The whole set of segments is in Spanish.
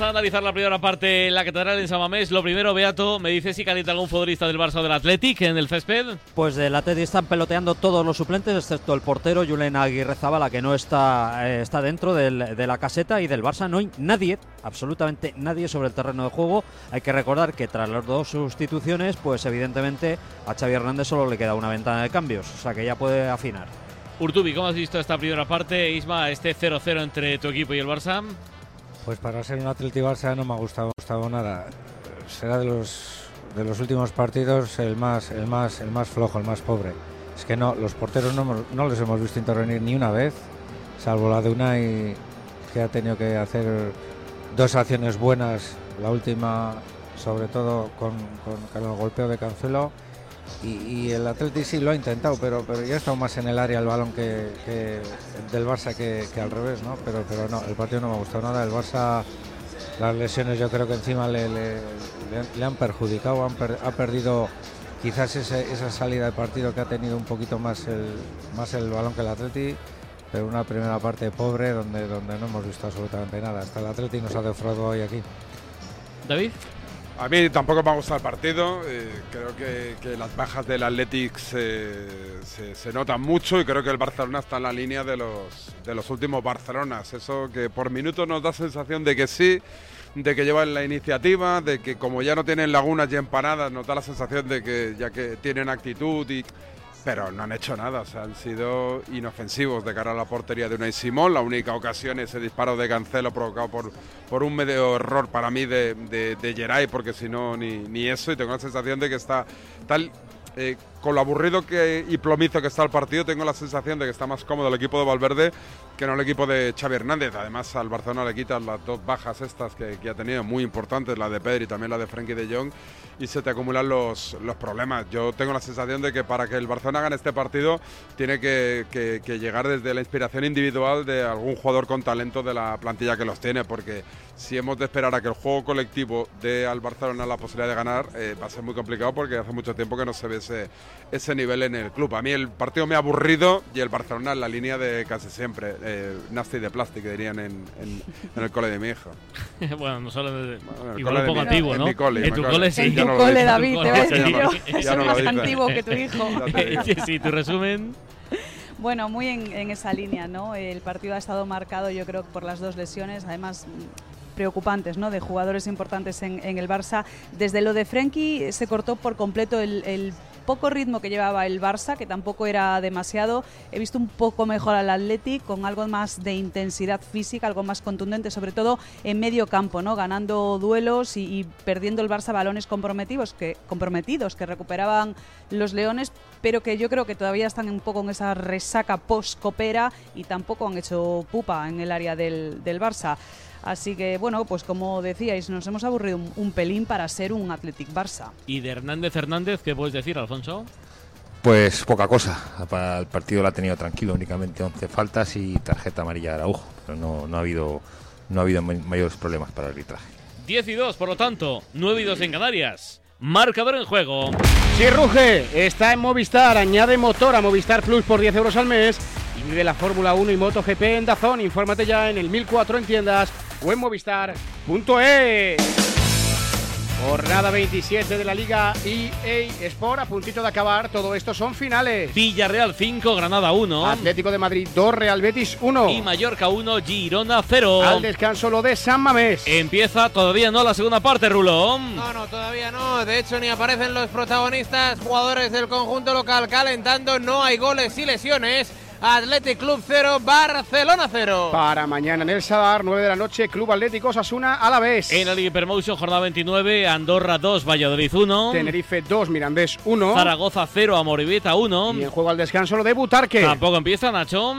Vamos a analizar la primera parte en la catedral en Samamés. Lo primero, Beato, ¿me dice si calienta algún futbolista del Barça o del Athletic en el césped? Pues del Athletic están peloteando todos los suplentes, excepto el portero Julen Aguirre Zabala, que no está, eh, está dentro del- de la caseta, y del Barça no hay nadie, absolutamente nadie sobre el terreno de juego. Hay que recordar que tras las dos sustituciones, pues evidentemente a Xavi Hernández solo le queda una ventana de cambios, o sea que ya puede afinar. Urtubi, ¿cómo has visto esta primera parte? Isma, este 0-0 entre tu equipo y el Barça. Pues para ser un Atleti Barça no me ha gustado, nada. Será de los de los últimos partidos el más el más el más flojo, el más pobre. Es que no, los porteros no, no les hemos visto intervenir ni una vez, salvo la de Unai que ha tenido que hacer dos acciones buenas, la última sobre todo con- con el golpeo de Cancelo. Y, el Atleti sí lo ha intentado, pero, pero ya ha estado más en el área el balón que, del Barça que, al revés, ¿no? Pero, pero no, el partido no me ha gustado nada. El Barça, las lesiones yo creo que encima le, le- han- perjudicado, han ha perdido quizás ese- esa salida de partido que ha tenido un poquito más el, más el balón que el Atleti, pero una primera parte pobre donde, donde no hemos visto absolutamente nada. Hasta el Atleti nos ha defraudado hoy aquí. David. A mí tampoco me ha gustado el partido. eh, creo que, las bajas del Athletic se, se- se notan mucho y creo que el Barcelona está en la línea de los, de los últimos Barcelonas. Eso que por minutos nos da sensación de que sí, de que llevan la iniciativa, de que como ya no tienen lagunas y empanadas, nos da la sensación de que ya que tienen actitud y... Pero no han hecho nada, o sea, han sido inofensivos de cara a la portería de Unai Simón. La única ocasión es ese disparo de Cancelo provocado por, por un medio error para mí de, de, de Geray, porque si no, ni, ni eso. Y tengo la sensación de que está tal. Eh, con lo aburrido que, y plomizo que está el partido, tengo la sensación de que está más cómodo el equipo de Valverde que no el equipo de Xavi Hernández. Además, al Barcelona le quitan las dos bajas estas que, ha tenido, muy importantes, la de Pedri y también la de Frenkie de Jong, y se te acumulan los, los problemas. Yo tengo la sensación de que para que el Barcelona gane este partido, tiene que- que llegar desde la inspiración individual de algún jugador con talento de la plantilla que los tiene, porque si hemos de esperar a que el juego colectivo dé al Barcelona la posibilidad de ganar, eh, va a ser muy complicado porque hace mucho tiempo que no se ve ese, ese nivel en el club. A mí el partido me ha aburrido y el Barcelona en la línea de casi siempre, eh, nasty de plástico, dirían en, en- en el cole de mi hija. bueno, no solo de, en el igual cole un poco antiguo, en ¿no? mi cole, en en tu cole cole. sí. En tu no lo cole. David, En te yo. Ya Es más antiguo que tu hijo. Sí, sí, tu resumen. Bueno, muy en, en esa línea, ¿no? El partido ha estado marcado, yo creo, por las dos lesiones, además preocupantes, ¿no? De jugadores importantes en, en el Barça. Desde lo de Frenkie se cortó por completo el, poco ritmo que llevaba el Barça, que tampoco era demasiado. He visto un poco mejor al Athletic, con algo más de intensidad física, algo más contundente, sobre todo en medio campo, ¿no? Ganando duelos y, perdiendo el Barça balones comprometidos que, comprometidos que recuperaban los Leones, pero que yo creo que todavía están un poco en esa resaca post-copera y tampoco han hecho pupa en el área del Barça. Así que, bueno, pues como decíais, nos hemos aburrido un, un pelín para ser un Athletic Barça. ¿Y de Hernández Hernández qué puedes decir, Alfonso? Pues poca cosa. Para el partido lo ha tenido tranquilo, únicamente 11 faltas y tarjeta amarilla de Araujo. Pero no, no ha habido no ha habido may- mayores problemas para el arbitraje. 10 y 2, por lo tanto, 9 y 2 en Canarias. Marcador en juego. Si ruge, está en Movistar. Añade motor a Movistar Plus por 10 euros al mes y vive la Fórmula 1 y MotoGP en Dazón. Infórmate ya en el 1004 en tiendas o en movistar.es. Jornada 27 de la Liga EA Sport, a puntito de acabar. Todo esto son finales. Villarreal 5, Granada 1. Atlético de Madrid 2, Real Betis 1. Y Mallorca 1, Girona 0. Al descanso lo de San Mamés. Empieza todavía no la segunda parte, Rulón. No, no, todavía no. De hecho, ni aparecen los protagonistas, jugadores del conjunto local calentando. No hay goles y lesiones. Athletic Club 0, Barcelona 0. Para mañana en el Sadar, 9 de la noche, Club Atlético Osasuna a la vez. En la Liga Hypermotion, jornada 29, Andorra 2, Valladolid 1. Tenerife 2, Mirandés 1. Zaragoza 0, Amoribeta 1. Y en juego al descanso lo de Butarque. Tampoco empieza, Nacho.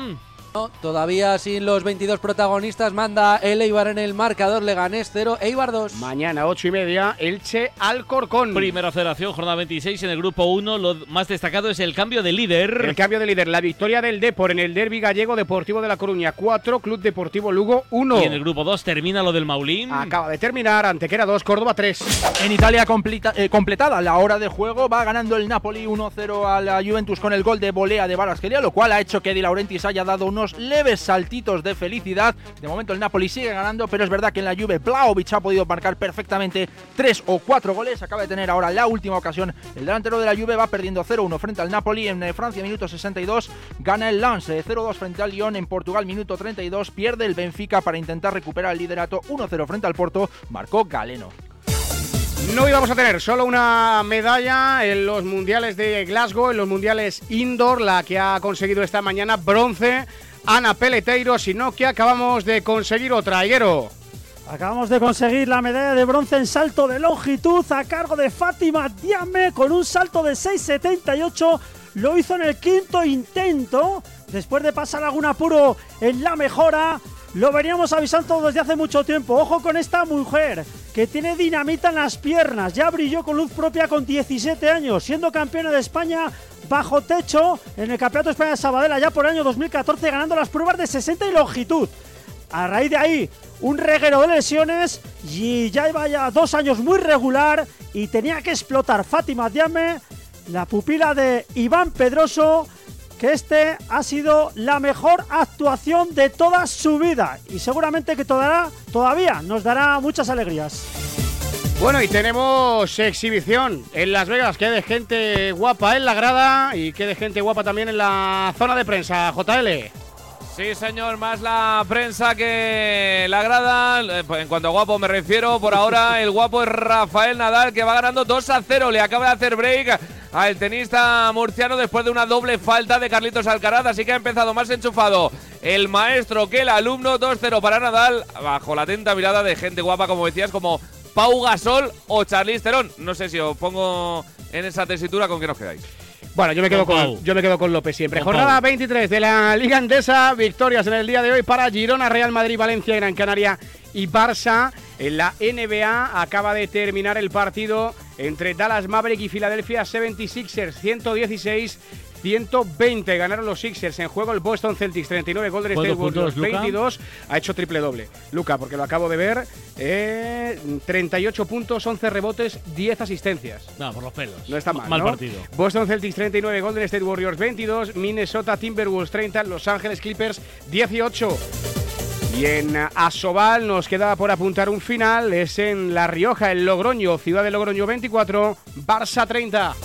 No, todavía sin los 22 protagonistas manda el Eibar en el marcador, Leganés 0, Eibar 2. Mañana, 8 y media, Elche Alcorcón. Primera federación, jornada 26 en el grupo 1. Lo más destacado es el cambio de líder. El cambio de líder, la victoria del Depor en el derby gallego Deportivo de La Coruña 4, Club Deportivo Lugo 1. Y en el grupo 2 termina lo del Maulín. Acaba de terminar, Antequera 2, Córdoba 3. En Italia completa- eh, completada la hora de juego, va ganando el Napoli 1-0 a la Juventus con el gol de volea de Balasqueria, lo cual ha hecho que Di Laurentiis haya dado un leves saltitos de felicidad. De momento el Napoli sigue ganando, pero es verdad que en la Juve Vlaovic ha podido marcar perfectamente tres o cuatro goles. Acaba de tener ahora la última ocasión. El delantero de la Juve va perdiendo 0-1 frente al Napoli en eh, Francia, minuto 62. Gana el Lance 0-2 frente al Lyon en Portugal, minuto 32. Pierde el Benfica para intentar recuperar el liderato 1-0 frente al Porto. Marcó Galeno. No íbamos a tener solo una medalla en los mundiales de Glasgow, en los mundiales indoor, la que ha conseguido esta mañana bronce Ana Peleteiro, sino que acabamos de conseguir otra. Higuero. Acabamos de conseguir la medalla de bronce en salto de longitud a cargo de Fátima Diame con un salto de 6,78. Lo hizo en el quinto intento, después de pasar algún apuro en la mejora. Lo veníamos avisando desde hace mucho tiempo. Ojo con esta mujer que tiene dinamita en las piernas. Ya brilló con luz propia con 17 años, siendo campeona de España bajo techo en el Campeonato de España de Sabadell ya por el año 2014, ganando las pruebas de 60 y longitud. A raíz de ahí, un reguero de lesiones y ya iba ya dos años muy regular y tenía que explotar Fátima Diame, la pupila de Iván Pedroso, que este ha sido la mejor actuación de toda su vida y seguramente que todavía, nos dará muchas alegrías. Bueno, y tenemos exhibición en Las Vegas, que de gente guapa en la grada y que de gente guapa también en la zona de prensa, JL. Sí, señor, más la prensa que la grada. Eh, pues, En cuanto a guapo me refiero, por ahora el guapo es Rafael Nadal, que va ganando 2 a 0. Le acaba de hacer break al tenista murciano después de una doble falta de Carlitos Alcaraz, así que ha empezado más enchufado el maestro que el alumno. 2-0 para Nadal, bajo la atenta mirada de gente guapa, como decías, como Pau Gasol o Charlize Theron. No sé si os pongo en esa tesitura con que nos quedáis. Bueno, yo me quedo Con yo me quedo con López siempre. Jornada Pau. 23 de la Liga Andesa, victorias en el día de hoy para Girona, Real Madrid, Valencia, Gran Canaria y Barça. En la NBA acaba de terminar el partido entre Dallas Maverick y Philadelphia 76ers 116 120 ganaron los Sixers en juego el Boston Celtics 39 Golden State ¿Cuántos Warriors puntos, Luka? 22 ha hecho triple doble Luca porque lo acabo de ver eh, 38 puntos 11 rebotes 10 asistencias No, por los pelos. no está mal. Mal ¿no? partido. Boston Celtics 39, Golden State Warriors 22, Minnesota Timberwolves 30, Los Ángeles Clippers 18. Y en Asobal nos queda por apuntar un final, es en La Rioja, en Logroño, Ciudad de Logroño 24, Barça 30.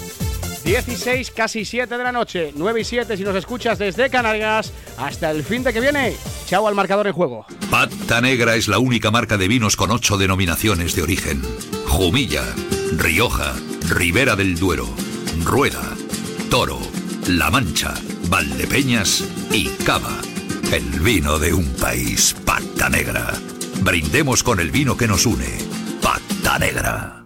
16, casi 7 de la noche, 9 y 7 si nos escuchas desde Canarias. Hasta el fin de que viene. Chao al marcador en juego. Pata Negra es la única marca de vinos con ocho denominaciones de origen. Jumilla, Rioja, Ribera del Duero, Rueda, Toro, La Mancha, Valdepeñas y Cava. El vino de un país, Pata Negra. Brindemos con el vino que nos une. Pata Negra.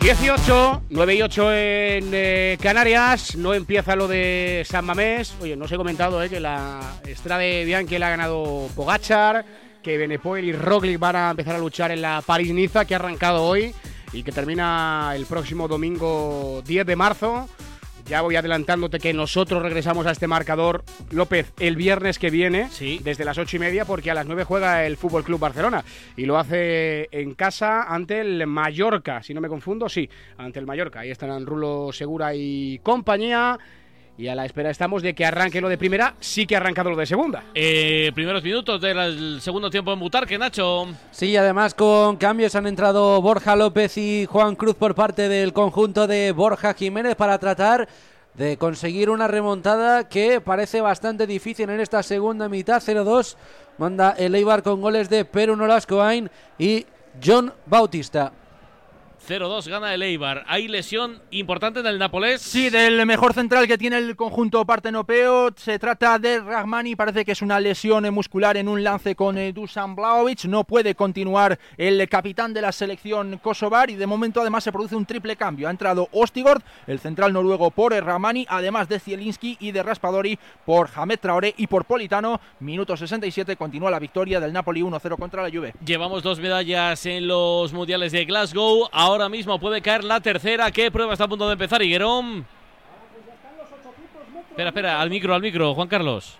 18, 9 y 8 en eh, Canarias. No empieza lo de San Mamés. Oye, no os he comentado eh, que la Strade Bianchi la ha ganado Pogachar, que Benepoel y Roglic van a empezar a luchar en la París-Niza, que ha arrancado hoy y que termina el próximo domingo 10 de marzo. Ya voy adelantándote que nosotros regresamos a este marcador, López, el viernes que viene, desde las ocho y media, porque a las 9 juega el Fútbol Club Barcelona. Y lo hace en casa ante el Mallorca, si no me confundo, sí, ante el Mallorca. Ahí están Rulo Segura y compañía. Y a la espera estamos de que arranque lo de primera, sí que ha arrancado lo de segunda. Eh, primeros minutos del segundo tiempo en Butarque, Nacho. Sí, además con cambios han entrado Borja López y Juan Cruz por parte del conjunto de Borja Jiménez para tratar de conseguir una remontada que parece bastante difícil en esta segunda mitad. 0-2 manda el Eibar con goles de Perú Nolascoain y John Bautista. 0-2 gana el Eibar. ¿Hay lesión importante en el Nápoles? Sí, del mejor central que tiene el conjunto partenopeo. Se trata de Rahmani. Parece que es una lesión muscular en un lance con Dusan Blaovic. No puede continuar el capitán de la selección kosovar y de momento además se produce un triple cambio. Ha entrado Ostigord, el central noruego por Rahmani, además de Zielinski y de Raspadori por Hamed Traoré y por Politano. Minuto 67 continúa la victoria del Napoli 1-0 contra la Juve. Llevamos dos medallas en los mundiales de Glasgow. Ahora mismo puede caer la tercera. ¿Qué prueba está a punto de empezar, Higuerón? Espera, espera, al micro, al micro, Juan Carlos.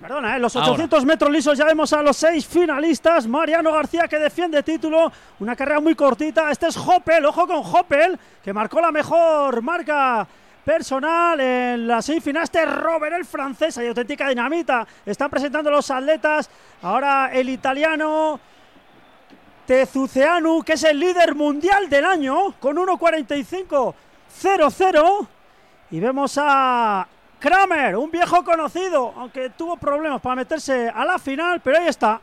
Perdona, en los 800 metros lisos ya vemos a los seis finalistas. Mariano García que defiende título. Una carrera muy cortita. Este es Hoppel, ojo con Hoppel, que marcó la mejor marca personal en la semifinal. Este es Robert, el francés. Hay auténtica dinamita. Están presentando los atletas. Ahora el italiano. Tezuceanu, que es el líder mundial del año, con 1.45.00. Y vemos a Kramer, un viejo conocido, aunque tuvo problemas para meterse a la final, pero ahí está,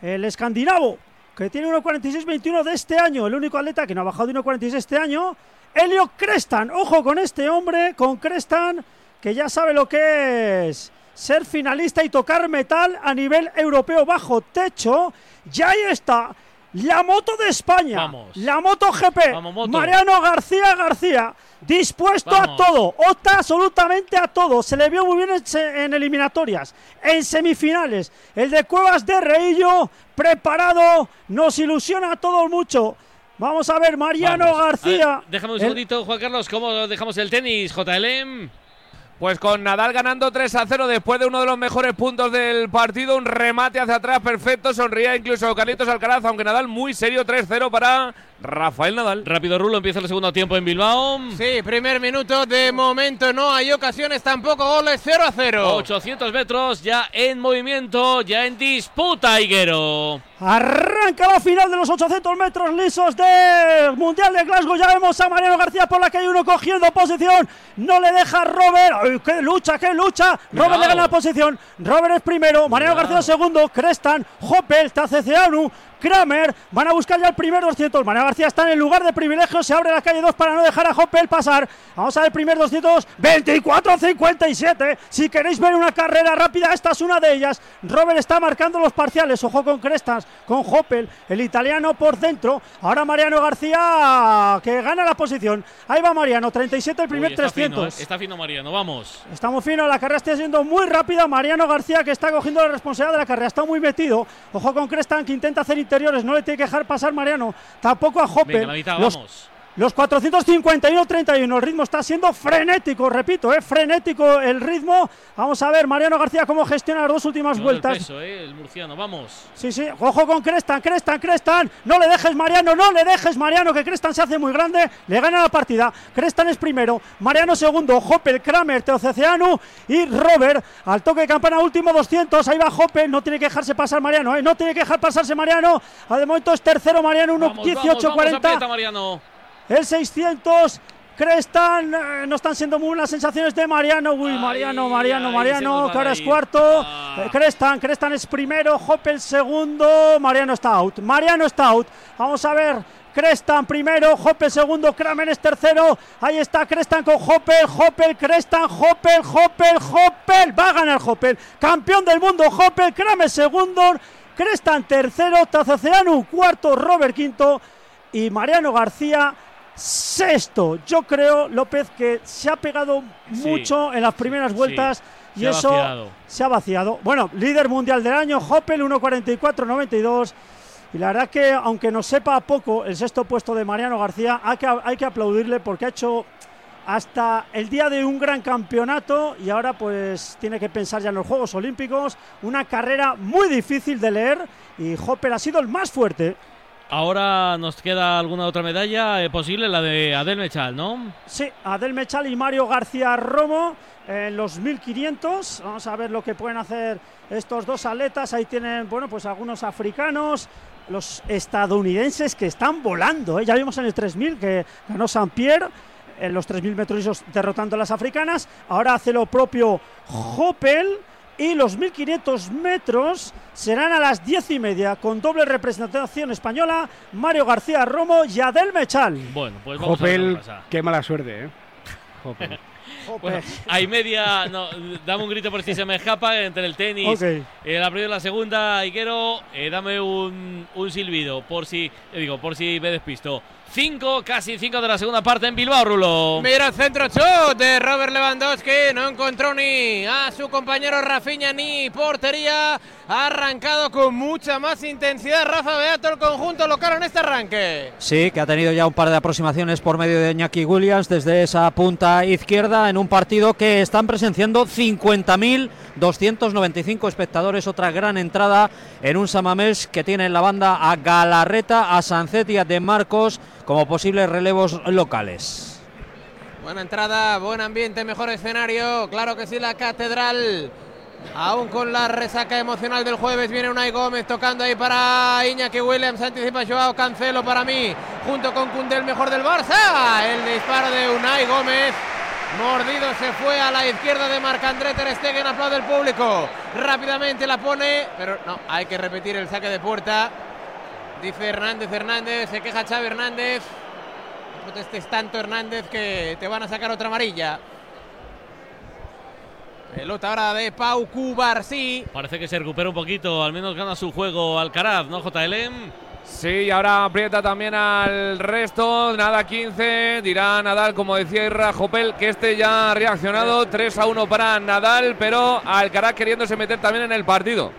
el escandinavo, que tiene 1.46.21 de este año, el único atleta que no ha bajado de 1.46 este año, Elio Crestan. Ojo con este hombre, con Crestan, que ya sabe lo que es ser finalista y tocar metal a nivel europeo bajo techo. Ya ahí está. La moto de España, la moto GP, Mariano García García, dispuesto a todo, opta absolutamente a todo. Se le vio muy bien en, eliminatorias, en semifinales. El de Cuevas de Reillo, preparado, nos ilusiona a todos mucho. Vamos a ver, Mariano. García. Ver, déjame un segundito, Juan Carlos, ¿cómo dejamos el tenis, JLM? Pues con Nadal ganando 3 a 0 después de uno de los mejores puntos del partido, un remate hacia atrás perfecto, sonría incluso Carlitos Alcaraz, aunque Nadal muy serio 3-0 para Rafael Nadal. Rápido Rulo, empieza el segundo tiempo en Bilbao. Sí, primer minuto, de momento no hay ocasiones, tampoco goles, 0 a 0. 800 metros ya en movimiento, ya en disputa, Higuero. Arranca la final de los 800 metros lisos del Mundial de Glasgow. Ya vemos a Mariano García por la calle uno cogiendo posición. No le deja Robert. ¡Ay, qué lucha, qué lucha! Robert le gana la posición. Robert es primero. Mariano García segundo. Crestan, Hoppel, Taceceanu. Kramer, van a buscar ya el primer 200. Mariano García está en el lugar de privilegio, se abre la calle 2 para no dejar a Hoppel pasar. Vamos a ver el primer 200, 24-57. Si queréis ver una carrera rápida, esta es una de ellas. Robert está marcando los parciales, ojo con Crestas, con Hoppel, el italiano por dentro. Ahora Mariano García que gana la posición. Ahí va Mariano, 37 el primer Uy, está 300. Fino, eh, está fino Mariano, vamos. Estamos fino, la carrera está siendo muy rápida. Mariano García que está cogiendo la responsabilidad de la carrera, está muy metido. Ojo con Crestan que intenta hacer interiores, no le tiene que dejar pasar Mariano. Tampoco a Hoppel. Venga, la mitad, Los- vamos. Los 451-31, el ritmo está siendo frenético, repito, ¿eh? frenético el ritmo. Vamos a ver Mariano García cómo gestiona las dos últimas vueltas. peso, eh, el murciano, vamos. Sí, sí, ojo con Crestan, Crestan, Crestan. No le dejes Mariano, no le dejes Mariano, que Crestan se hace muy grande. Le gana la partida. Crestan es primero, Mariano segundo, Hoppel, Kramer, Teoceceanu y Robert. Al toque de campana último 200. Ahí va Hoppel, no tiene que dejarse pasar Mariano, ¿eh? no tiene que dejar pasarse Mariano. Ah, De momento es tercero Mariano, Vamos, vamos, 1.18.40. vamos, aprieta, Mariano. El 600. Crestan, eh, no están siendo muy buenas sensaciones de Mariano. Uy, Mariano, Mariano, Mariano, que ahora es cuarto. Eh, Crestan, Crestan es primero. Hoppel segundo. Mariano está out. Mariano está out. Vamos a ver. Crestan primero, Hoppel segundo, Kramer es tercero. Ahí está Crestan con Hoppel, Hoppel, Crestan, Hoppel, Hoppel, Hoppel. Va a ganar Hoppel. Campeón del mundo, Hoppel, Kramer segundo. Crestan tercero, Tazaceanu cuarto, Robert quinto y Mariano García sexto. Yo creo, López, que se ha pegado Sí. mucho en las primeras vueltas y se eso se ha vaciado. Bueno, líder mundial del año, Hoppel 1.44.92. Y la verdad que, aunque nos sepa poco el sexto puesto de Mariano García, hay que, hay que aplaudirle porque ha hecho hasta el día de un gran campeonato y ahora pues tiene que pensar ya en los Juegos Olímpicos. Una carrera muy difícil de leer y Hopper ha sido el más fuerte. Ahora nos queda alguna otra medalla eh, posible, la de Adel Mechal, ¿no? Sí, Adel Mechal y Mario García Romo en los 1500. Vamos a ver lo que pueden hacer estos dos atletas. Ahí tienen, bueno, pues algunos africanos, los estadounidenses que están volando. ¿eh? Ya vimos en el 3000 que ganó San Pierre en los 3000 metros derrotando a las africanas. Ahora hace lo propio Hoppel. Y los 1500 metros serán a las 10 y media con doble representación española, Mario García Romo y Adel Mechal. Bueno, pues vamos a ver Opel, qué pasa. qué mala suerte, ¿eh? Bueno, hay media. No, dame un grito por si se me escapa entre el tenis. Ok. eh, la primera y la segunda, Iquero, eh, dame un, un silbido por si. eh, digo, por si me despisto. Cinco, casi cinco de la segunda parte en Bilbao, Rulo. Mira el centro shot de Robert Lewandowski. No encontró ni a su compañero Rafinha ni portería. Ha arrancado con mucha más intensidad Rafa Beato el conjunto local en este arranque. Sí, que ha tenido ya un par de aproximaciones por medio de Iñaki Williams desde esa punta izquierda en un partido que están presenciando 50.295 espectadores. Otra gran entrada en un Samamés que tiene en la banda a Galarreta, a Sancet y a De Marcos como posibles relevos locales. Buena entrada, buen ambiente, mejor escenario. Claro que sí, la catedral. Aún con la resaca emocional del jueves, viene Unai Gómez tocando ahí para Iñaki Williams. Anticipa Joao Cancelo para mí, junto con Cundé, el mejor del Barça. El disparo de Unai Gómez. Mordido se fue a la izquierda de Marc-André Ter Stegen, aplaude el público. Rápidamente la pone, pero no, hay que repetir el saque de puerta. Dice Hernández Hernández, se queja Xavi Hernández. No protestes tanto Hernández que te van a sacar otra amarilla. Pelota ahora de Pau Cubarsí. Parece que se recupera un poquito, al menos gana su juego Alcaraz, ¿no, JLM? Sí, y ahora aprieta también al resto. Nada 15. Dirá Nadal, como decía Irra Jopel, que este ya ha reaccionado. 3 a 1 para Nadal, pero Alcaraz queriéndose meter también en el partido.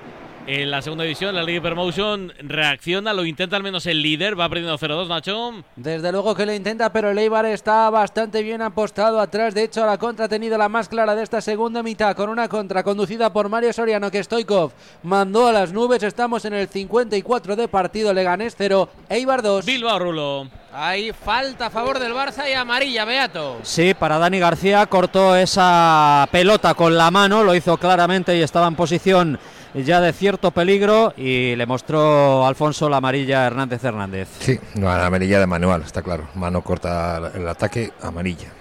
En la segunda división, la Liga Promotion reacciona, lo intenta al menos el líder, va perdiendo 0-2, Nacho. Desde luego que lo intenta, pero el Eibar está bastante bien apostado atrás. De hecho, la contra ha tenido la más clara de esta segunda mitad, con una contra conducida por Mario Soriano, que Stoikov mandó a las nubes. Estamos en el 54 de partido, Leganés 0, Eibar 2. Bilbao, Rulo. Hay falta a favor del Barça y amarilla, Beato. Sí, para Dani García cortó esa pelota con la mano, lo hizo claramente y estaba en posición ya de cierto peligro y le mostró Alfonso la amarilla a Hernández Hernández. Sí, la amarilla de manual, está claro. Mano corta el ataque, amarilla.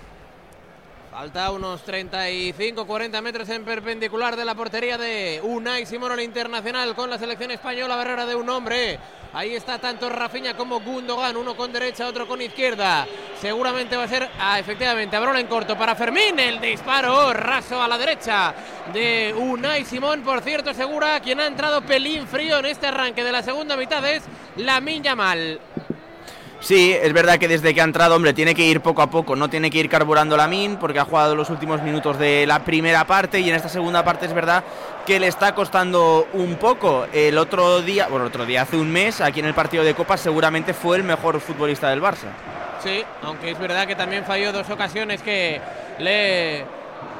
Falta unos 35-40 metros en perpendicular de la portería de Unai Simón, el internacional con la selección española, barrera de un hombre. Ahí está tanto Rafinha como Gundogan, uno con derecha, otro con izquierda. Seguramente va a ser, ah, efectivamente, Abrón en corto para Fermín. El disparo raso a la derecha de Unai Simón. Por cierto, segura quien ha entrado pelín frío en este arranque de la segunda mitad es Lamin Yamal. Sí, es verdad que desde que ha entrado, hombre, tiene que ir poco a poco, no tiene que ir carburando la min porque ha jugado los últimos minutos de la primera parte y en esta segunda parte es verdad que le está costando un poco. El otro día, bueno, otro día, hace un mes, aquí en el partido de Copa, seguramente fue el mejor futbolista del Barça. Sí, aunque es verdad que también falló dos ocasiones que le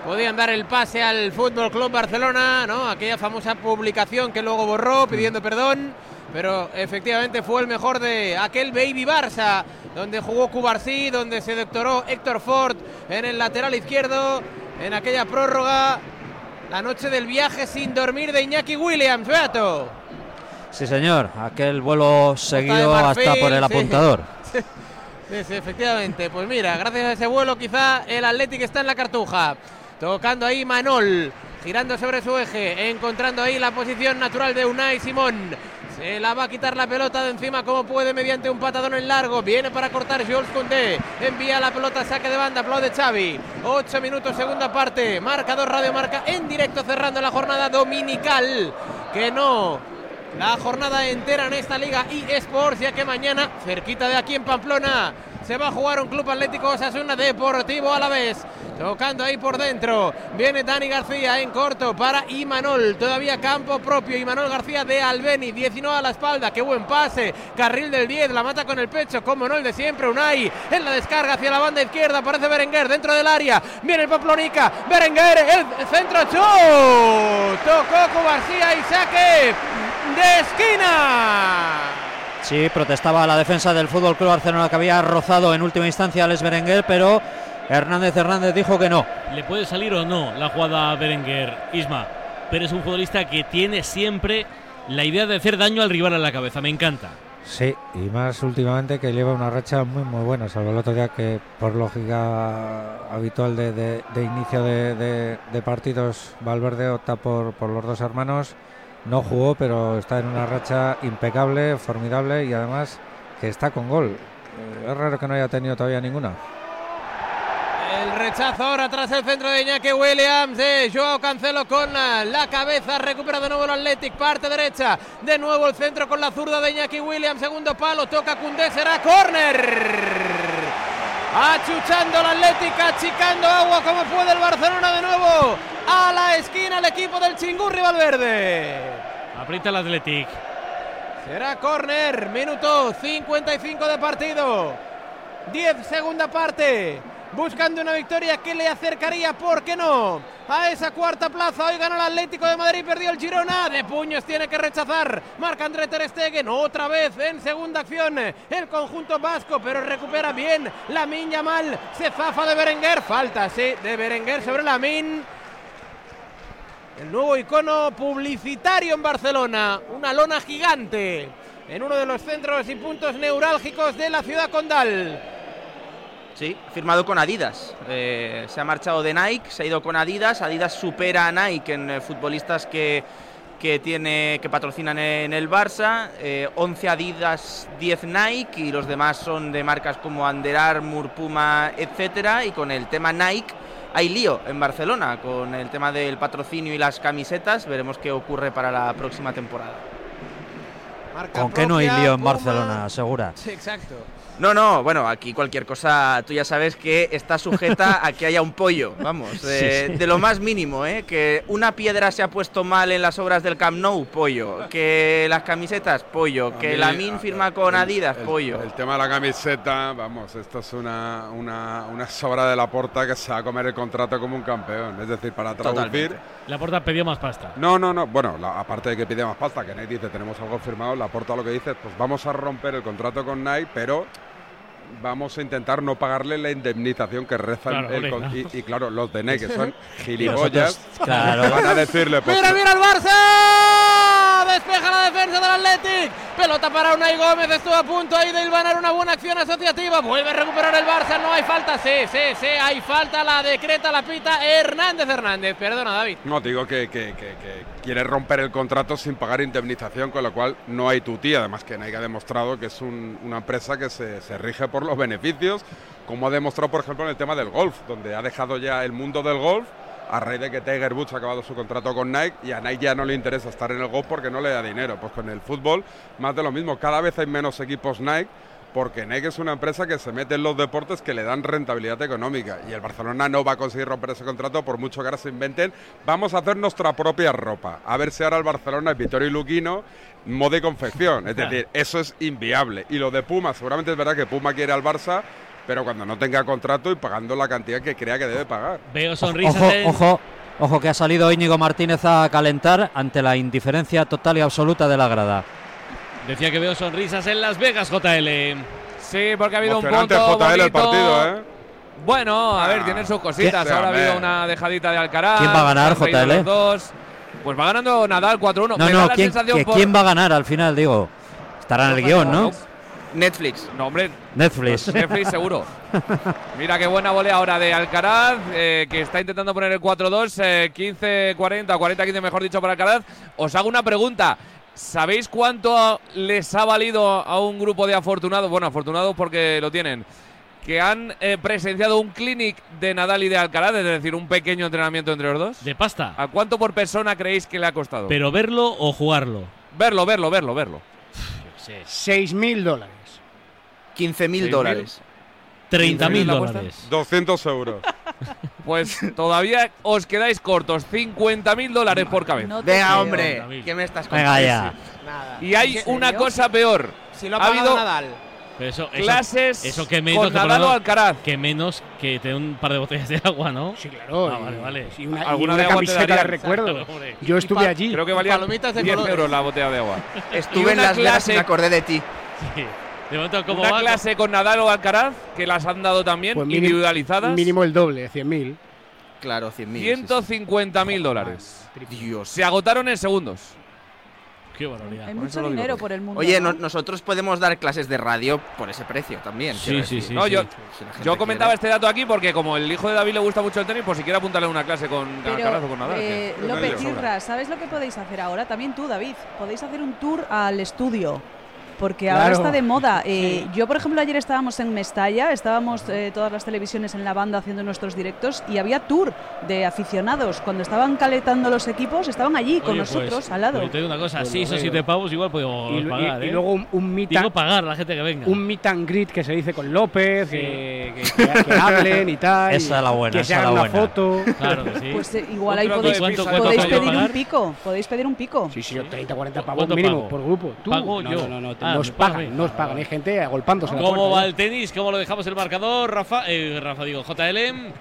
podían dar el pase al Fútbol Club Barcelona, ¿no? Aquella famosa publicación que luego borró pidiendo perdón, pero efectivamente fue el mejor de aquel Baby Barça, donde jugó Cubarsí, donde se doctoró Héctor Ford en el lateral izquierdo, en aquella prórroga, la noche del viaje sin dormir de Iñaki Williams, Beato. Sí, señor, aquel vuelo seguido Marfil, hasta por el sí. apuntador. Sí, sí, efectivamente. Pues mira, gracias a ese vuelo quizá el Athletic está en la cartuja. Tocando ahí Manol, girando sobre su eje, encontrando ahí la posición natural de Unai Simón. Se la va a quitar la pelota de encima como puede mediante un patadón en largo. Viene para cortar Jules Koundé. Envía la pelota, saque de banda, aplaude Xavi. Ocho minutos, segunda parte. Marcador Radio Marca en directo cerrando la jornada dominical. Que no la jornada entera en esta liga eSports, ya que mañana, cerquita de aquí en Pamplona, se va a jugar un Club Atlético Osasuna Deportivo a la vez. Tocando ahí por dentro. Viene Dani García en corto para Imanol. Todavía campo propio. Imanol García de Albeni. 19 a la espalda. Qué buen pase. Carril del 10. La mata con el pecho. Como no el de siempre. Unai en la descarga hacia la banda izquierda. Aparece Berenguer dentro del área. Viene el Paplonica. Berenguer. El centro. ¡Chut! Tocó García y saque de esquina. Sí, protestaba la defensa del Fútbol Club Barcelona que había rozado en última instancia a Alex Berenguer, pero Hernández Hernández dijo que no. ¿Le puede salir o no la jugada a Berenguer, Isma? Pero es un futbolista que tiene siempre la idea de hacer daño al rival a la cabeza. Me encanta. Sí, y más últimamente que lleva una racha muy muy buena, salvo el otro día que por lógica habitual de, de- de inicio de, de- de partidos Valverde opta por, por los dos hermanos, no jugó pero está en una racha impecable, formidable y además que está con gol. Eh, Es raro que no haya tenido todavía ninguna. El rechazo ahora tras el centro de Iñaki Williams de Joao Cancelo con eh, la cabeza. Recupera de nuevo el Athletic, parte derecha. De nuevo el centro con la zurda de Iñaki Williams. Segundo palo, toca Cundé, será córner. Achuchando el Athletic, achicando agua como puede el Barcelona de nuevo. A la esquina el equipo del Chingurri Valverde. Aprieta el Athletic. Será córner, minuto 55 de partido. 10 segunda parte. Buscando una victoria que le acercaría, ¿por qué no? A esa cuarta plaza. Hoy ganó el Atlético de Madrid, perdió el Girona. De puños tiene que rechazar. Marca André Ter Stegen otra vez en segunda acción. El conjunto vasco, pero recupera bien. Lamin Yamal se zafa de Berenguer. Falta, sí, de Berenguer sobre Lamin. El nuevo icono publicitario en Barcelona. Una lona gigante en uno de los centros y puntos neurálgicos de la ciudad condal. Sí, firmado con Adidas. Eh, se ha marchado de Nike, se ha ido con Adidas. Adidas supera a Nike en eh, futbolistas que, que, tiene, que patrocinan en el Barça. Eh, 11 Adidas, 10 Nike y los demás son de marcas como Under Armour, Puma, etcétera. Y con el tema Nike hay lío en Barcelona con el tema del patrocinio y las camisetas. Veremos qué ocurre para la próxima temporada. ¿Con qué no hay lío en Barcelona, segura? Sí, exacto. No, no, bueno, aquí cualquier cosa, tú ya sabes que está sujeta a que haya un pollo, vamos, eh, Sí, sí. de lo más mínimo, ¿eh? Que una piedra se ha puesto mal en las obras del Camp Nou, pollo. Que las camisetas, pollo. A Que mí, la Min a- firma con el- Adidas, el- pollo. El tema de la camiseta, vamos, esto es una, una, una sobra de la porta que se va a comer el contrato como un campeón. Es decir, para traducir. La porta pidió más pasta. No, no, no. Bueno, la- aparte de que pide más pasta, que Nike dice tenemos algo firmado, la porta lo que dice, pues vamos a romper el contrato con Nike, pero vamos a intentar no pagarle la indemnización que reza el- Claro, el hombre, con- claro. y, y claro, los de Nike que son gilipollas, claro. van a decirle, pues, ¡Mira, mira el Barça! Despeja la defensa del Athletic. Pelota para Unai Gómez. Estuvo a punto ahí de hilvanar una buena acción asociativa. Vuelve a recuperar el Barça. No hay falta. Sí, sí, sí. Hay falta. La decreta, la pita Hernández Hernández. Perdona, David. No, digo que, que- que- que quiere romper el contrato sin pagar indemnización, con lo cual no hay tutí. Además que Nike ha demostrado que es un- una empresa que se, se rige por los beneficios, como ha demostrado, por ejemplo, en el tema del golf, donde ha dejado ya el mundo del golf a raíz de que Tiger Woods ha acabado su contrato con Nike y a Nike ya no le interesa estar en el golf porque no le da dinero. Pues con el fútbol, más de lo mismo. Cada vez hay menos equipos Nike porque Nike es una empresa que se mete en los deportes que le dan rentabilidad económica y el Barcelona no va a conseguir romper ese contrato por mucho que ahora se inventen. Vamos a hacer nuestra propia ropa. A ver si ahora el Barcelona es Vittorio Luquino, moda y confección. Es decir, eso es inviable. Y lo de Puma, seguramente es verdad que Puma quiere al Barça, pero cuando no tenga contrato y pagando la cantidad que crea que debe pagar. Veo sonrisas Ojo, en- ojo, ojo que ha salido Íñigo Martínez a calentar ante la indiferencia total y absoluta de la grada. Decía que veo sonrisas en Las Vegas, JL. Sí, porque ha habido un punto JL el bonito. partido, ¿eh? Bueno, a ver, Ah. tienen sus cositas. Ahora ha habido una dejadita de Alcaraz. ¿Quién va a ganar, JL? dos. Pues va ganando Nadal 4-1. No, Me da no, la ¿quién, sensación que por- ¿quién va a ganar al final? Digo, estará en el guion, ¿no? Netflix. No, hombre. Netflix. Netflix seguro. Mira qué buena volea ahora de Alcaraz, eh, que está intentando poner el 4-2, eh, 15-40, 40-15 mejor dicho para Alcaraz. Os hago una pregunta. ¿Sabéis cuánto les ha valido a un grupo de afortunados? Bueno, afortunados porque lo tienen. Que han eh, presenciado un clinic de Nadal y de Alcaraz, es decir, un pequeño entrenamiento entre los dos. ¿De pasta? ¿A cuánto por persona creéis que le ha costado? ¿Pero verlo o jugarlo? Verlo, verlo, verlo, verlo. 6.000 dólares. 15.000 dólares. 30.000 la apuesta? dólares. 200 euros. Pues todavía os quedáis cortos, 50.000 dólares por cabeza. No te Venga, creo. hombre, ¿qué me estás Venga contando? ya. Nada. Y hay ¿En una serio? cosa peor. Si lo ha ha habido Nadal. Pero eso, eso- clases eso que menos, con que Nadal o Alcaraz. que menos que tener un par de botellas de agua, ¿no? Sí, claro. Ah, vale, vale. y una, y Alguna una de te camiseta recuerdo. Yo estuve allí. Creo que valía palomitas de 10 colores. euros la botella de agua. Estuve en Las y me acordé de ti. Sí. De momento, ¿cómo Una va? clase con Nadal o Alcaraz, que las han dado también, Pues mínimo- individualizadas. Mínimo el doble, 100.000. Claro, 100.000. sí, sí. 150.000 dólares. Dios. Se agotaron en segundos. Qué barbaridad. Hay Por mucho dinero por el mundo. Oye, ¿no? no- nosotros podemos dar clases de radio por ese precio también. Sí, sí, sí, No, yo, Si yo comentaba quiere. este dato aquí porque como el hijo de David le gusta mucho el tenis, por si quiere apuntarle una clase con Pero, Alcaraz o con Nadal. eh, López. Irra, ¿sabes lo que podéis hacer ahora? También tú, David. Podéis hacer un tour al estudio. Porque Claro. ahora está de moda. Eh, Yo, por ejemplo, ayer estábamos en Mestalla, estábamos eh, todas las televisiones en la banda haciendo nuestros directos y había tour de aficionados. Cuando estaban calentando los equipos, estaban allí con Oye, pues, nosotros al lado. pues te digo una cosa, Pues lo 6 o veo. 7 pavos igual podemos Y, y- pagar. y ¿eh? luego un, un meet Digo pagar la gente que venga. un meet and greet que se dice con López, que, que- que- que hablen y tal. Esa y es la buena, Que esa se es hagan la una buena. foto. Claro que sí. Pues eh, igual ahí podéis, ¿Cuánto- cuánto podéis pedir un pico. Podéis pedir un pico. Sí, sí, 30, 40 pavos ¿Cuánto mínimo pago? por grupo. Tú, Pago no, yo. no, no, no, Ah, nos pagan, nos pagan. Hay gente agolpándose. en la ¿Cómo puerta, va ¿eh? el tenis? ¿Cómo lo dejamos el marcador? Rafa, eh, Rafa digo, JL.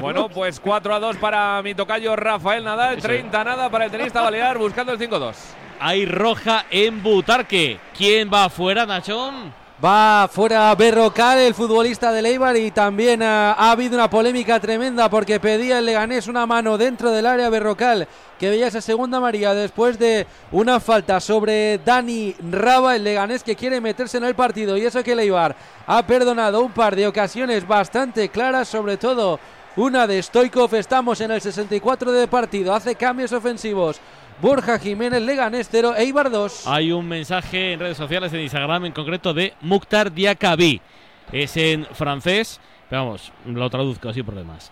Bueno, pues 4 a 2 para mi tocayo Rafael Nadal, 30 nada para el tenista Balear buscando el 5-2. Hay roja en Butarque. ¿Quién va afuera, Nachón? Va fuera Berrocal, el futbolista de Eibar, y también ha, ha habido una polémica tremenda porque pedía el Leganés una mano dentro del área Berrocal, que veía esa segunda María después de una falta sobre Dani Raba, el Leganés que quiere meterse en el partido, y eso que el Eibar ha perdonado un par de ocasiones bastante claras, sobre todo una de Stoikov, estamos en el 64 de partido, hace cambios ofensivos. Borja Jiménez, Leganés 0, Eibar 2. Hay un mensaje en redes sociales, en Instagram en concreto, de Mukhtar Diakabi. Es en francés, pero vamos, lo traduzco así por demás.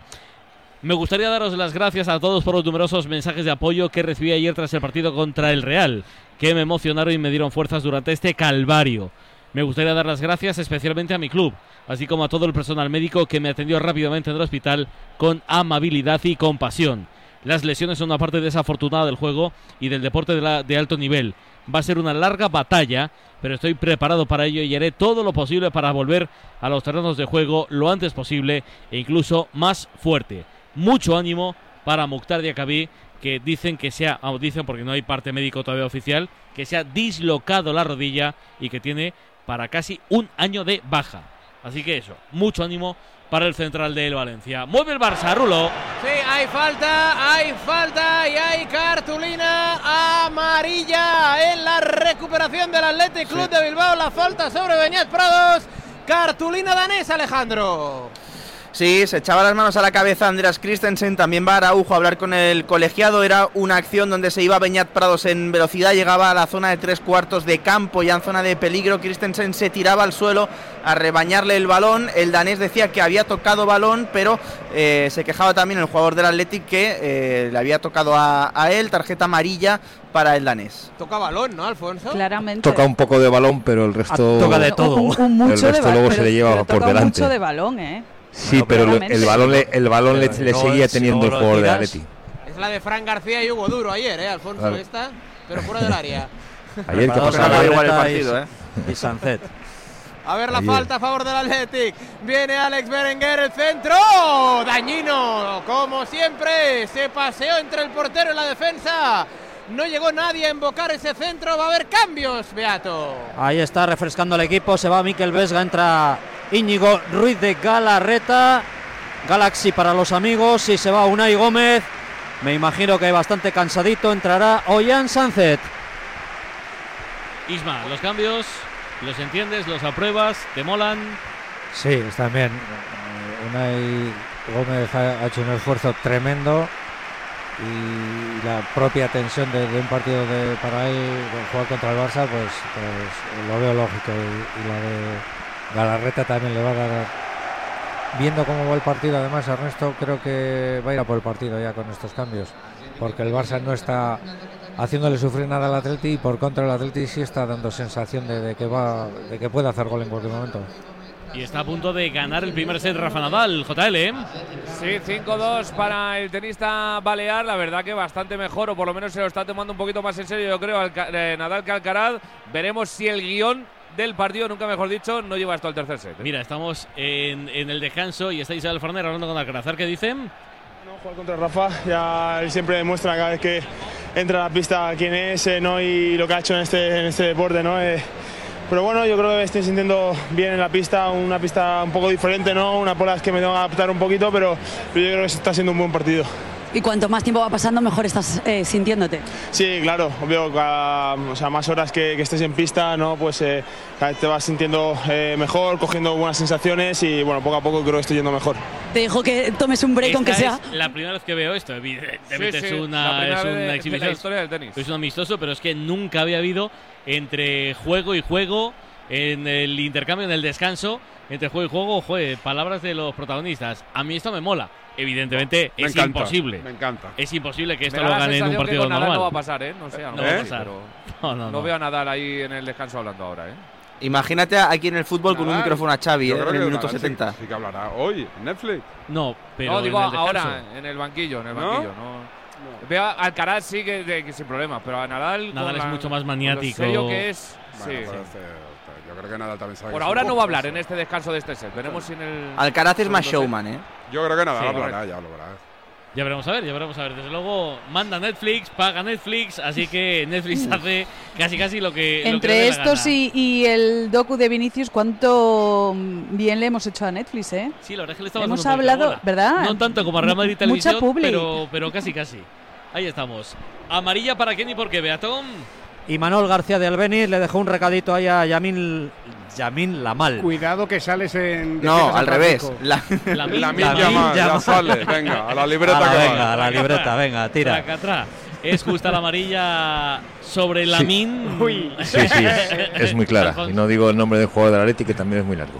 Me gustaría daros las gracias a todos por los numerosos mensajes de apoyo que recibí ayer tras el partido contra el Real, que me emocionaron y me dieron fuerzas durante este calvario. Me gustaría dar las gracias especialmente a mi club, así como a todo el personal médico que me atendió rápidamente en el hospital con amabilidad y compasión. Las lesiones son una parte desafortunada del juego y del deporte de, alto nivel. Va a ser una larga batalla, pero estoy preparado para ello y haré todo lo posible para volver a los terrenos de juego lo antes posible e incluso más fuerte. Mucho ánimo para Mukhtar Diakabi, que dicen que se ha, ah, dicen porque no hay parte médico todavía oficial, que se ha dislocado la rodilla y que tiene para casi un año de baja. Así que eso, mucho ánimo para el central del Valencia. Mueve el Barça, Rulo. Sí, hay falta, hay falta y hay cartulina amarilla en la recuperación del Athletic Club de Bilbao. La falta sobre Beñat Prados. Cartulina danesa, Alejandro. Sí, se echaba las manos a la cabeza Andreas Christensen, también va Araujo a hablar con el colegiado, era una acción donde se iba Beñat Prados en velocidad, llegaba a la zona de tres cuartos de campo, ya en zona de peligro, Christensen se tiraba al suelo a rebañarle el balón, el danés decía que había tocado balón, pero eh, se quejaba también el jugador del Athletic que eh, le había tocado a, a él, tarjeta amarilla para el danés. Toca balón, ¿no, Alfonso? Claramente. Toca un poco de balón, pero el resto. toca de todo. Un, un mucho el de resto balón. luego pero- se le lleva pero por toca delante. mucho de balón, ¿eh? Sí, pero el balón le, el balón le, le No, seguía si teniendo no jugador de Atleti. Es la de Fran García y Hugo Duro ayer, ¿eh, Alfonso? Claro. Esta, pero fuera del área. Ayer que pasaba. igual el partido, y- ¿eh? Y Sancet. A ver la Ayer. falta a favor del Athletic. Viene Alex Berenguer, el centro. Dañino, como siempre. Se paseó entre el portero y la defensa. No llegó nadie a invocar ese centro. Va a haber cambios, Beato. Ahí está refrescando el equipo. Se va Miquel Vesga. Entra Íñigo Ruiz de Galarreta. Galaxy para los amigos. Y se va Unai Gómez. Me imagino que bastante cansadito. Entrará Ollán Sancet. Isma, los cambios, ¿los entiendes? ¿Los apruebas? ¿Te molan? Sí, están bien. Unai Gómez ha, ha hecho un esfuerzo tremendo y la propia tensión de, de un partido de, para él de jugar contra el Barça, pues, pues lo veo lógico. Y, y la de Galarreta también le va a dar. Viendo cómo va el partido, además, Ernesto creo que va a ir a por el partido ya con estos cambios, porque el Barça no está haciéndole sufrir nada al Atleti y por contra el Atleti sí está dando sensación de, de que va, de que puede hacer gol en cualquier momento. Y está a punto de ganar el primer set Rafa Nadal, JL. ¿eh? Sí, 5-2 para el tenista Balear. La verdad que bastante mejor, o por lo menos se lo está tomando un poquito más en serio, yo creo, eh, Nadal que Alcaraz. Veremos si el guion del partido, nunca mejor dicho, no lleva hasta el tercer set. ¿eh? Mira, estamos en, en el descanso y está Isabel Farner hablando con Alcaraz. ¿Qué dicen? jugar contra Rafa, ya él siempre demuestra cada vez que entra a la pista quién es eh, ¿no? y lo que ha hecho en este, en este deporte. ¿no? Eh, pero bueno, yo creo que me estoy sintiendo bien en la pista, una pista un poco diferente, ¿no? una por las que me tengo que adaptar un poquito, pero, pero yo creo que está siendo un buen partido. Y cuanto más tiempo va pasando, mejor estás eh, sintiéndote. Sí, claro, obvio, cada- o sea, más horas que, que estés en pista, ¿no? pues eh, cada vez te vas sintiendo eh, mejor, cogiendo buenas sensaciones y bueno, poco a poco creo que estoy yendo mejor. Te dijo que tomes un break, aunque Esta sea. es la primera vez que veo esto. Evidentemente Sí, sí, es una, es una de la exhibición. historia del tenis. Es un amistoso, pero es que nunca había habido entre juego y juego, en el intercambio, en el descanso, entre juego y juego, joder, palabras de los protagonistas. A mí esto me mola. Evidentemente Me es encanta, imposible. me encanta. Es imposible que esto lo gane en un sensación que partido con Nadal normal. no va a pasar, ¿eh? No sé, a lo No mejor va a sí, pasar. pero No, no, no. veo a Nadal ahí en el descanso hablando ahora, ¿eh? Imagínate aquí en el fútbol con un Nadal, micrófono a Xavi eh, en el minuto Nadal sí- 70. Sí, que hablará hoy en Netflix. No, pero no, digo en el ahora, en el banquillo, en el ¿No? banquillo. No. Veo a Alcaraz sí que, de- que sin problema, pero a Nadal. Nadal es la- mucho más con lo maniático. serio que es. Bueno, sí. eh, yo creo que Nadal también sabe Por ahora no va a hablar en este descanso de este set. Veremos si en el. Alcaraz es más showman, ¿eh? Yo creo que Nadal Sí, hablará, correcto. ya lo verás. Ya veremos a ver, ya veremos a ver. Desde luego manda Netflix, paga Netflix, así que Netflix hace casi casi lo que. lo que le Entre dé la estos gana. y, y el docu de Vinicius, cuánto bien le hemos hecho a Netflix, ¿eh? Sí, la verdad es que le estamos Hemos dando un poquito de hablado, bola. ¿verdad? No tanto como a Real Madrid mucha Televisión, publi. pero, pero casi casi. Ahí estamos. Amarilla para quién y por qué, Beatón. Y Manuel García de Albeniz le dejó un recadito ahí a Yamin, Yamin Lamal. Cuidado que sales en. No, al revés. La, La La mil mil llama, ya sale. Venga, a la libreta Ala, que venga, va. a la libreta, venga, tira. Es justa la amarilla sobre la Sí. min. Sí, sí, es, es muy clara. Y no digo el nombre del jugador del Atleti, que también es muy largo.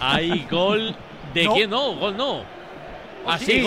Hay gol. ¿De No. quién? No, gol no. Ah, sí.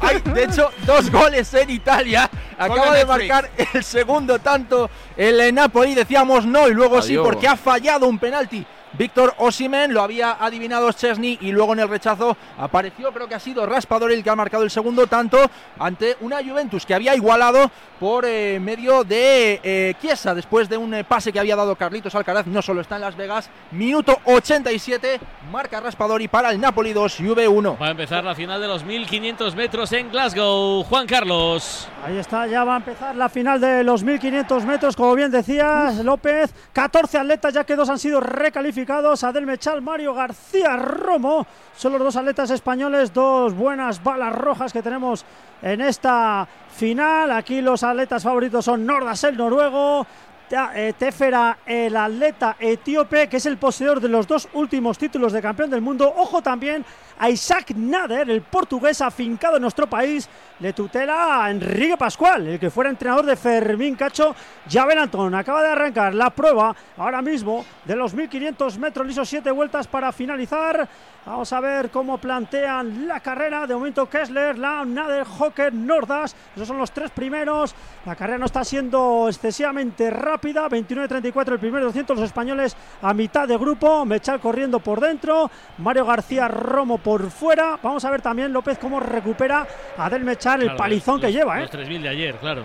Hay, de hecho, dos goles en Italia. Acaba de marcar el segundo tanto el Napoli. Decíamos no y luego sí porque ha fallado un penalti. Víctor Osimen lo había adivinado Chesney y luego en el rechazo apareció, creo que ha sido Raspador el que ha marcado el segundo tanto ante una Juventus que había igualado por eh, medio de eh, Chiesa después de un eh, pase que había dado Carlitos Alcaraz, no solo está en Las Vegas, minuto 87, marca Raspadori para el Napoli 2, Juve 1. Va a empezar la final de los 1500 metros en Glasgow. Juan Carlos. Ahí está, ya va a empezar la final de los 1500 metros, como bien decías, López. 14 atletas, ya que dos han sido recalificados. Adel Mechal, Mario García Romo. Son los dos atletas españoles, dos buenas balas rojas que tenemos en esta final. Aquí los atletas favoritos son Nordas, el noruego. Eh, Tefera, el atleta etíope, que es el poseedor de los dos últimos títulos de campeón del mundo. Ojo también a Isaac Nader, el portugués afincado en nuestro país. Le tutela a Enrique Pascual, el que fuera entrenador de Fermín Cacho. Javel Antón acaba de arrancar la prueba ahora mismo de los 1500 metros lisos, siete vueltas para finalizar. Vamos a ver cómo plantean la carrera. De momento Kessler, la Nader, Hocker, Nordas. Esos son los tres primeros. La carrera no está siendo excesivamente rápida. 29-34 el primer 200. Los españoles a mitad de grupo. Mechal corriendo por dentro. Mario García Romo por fuera. Vamos a ver también López cómo recupera a Del Mechal el Claro, palizón que los- lleva. ¿eh? Los 3000 de ayer, claro.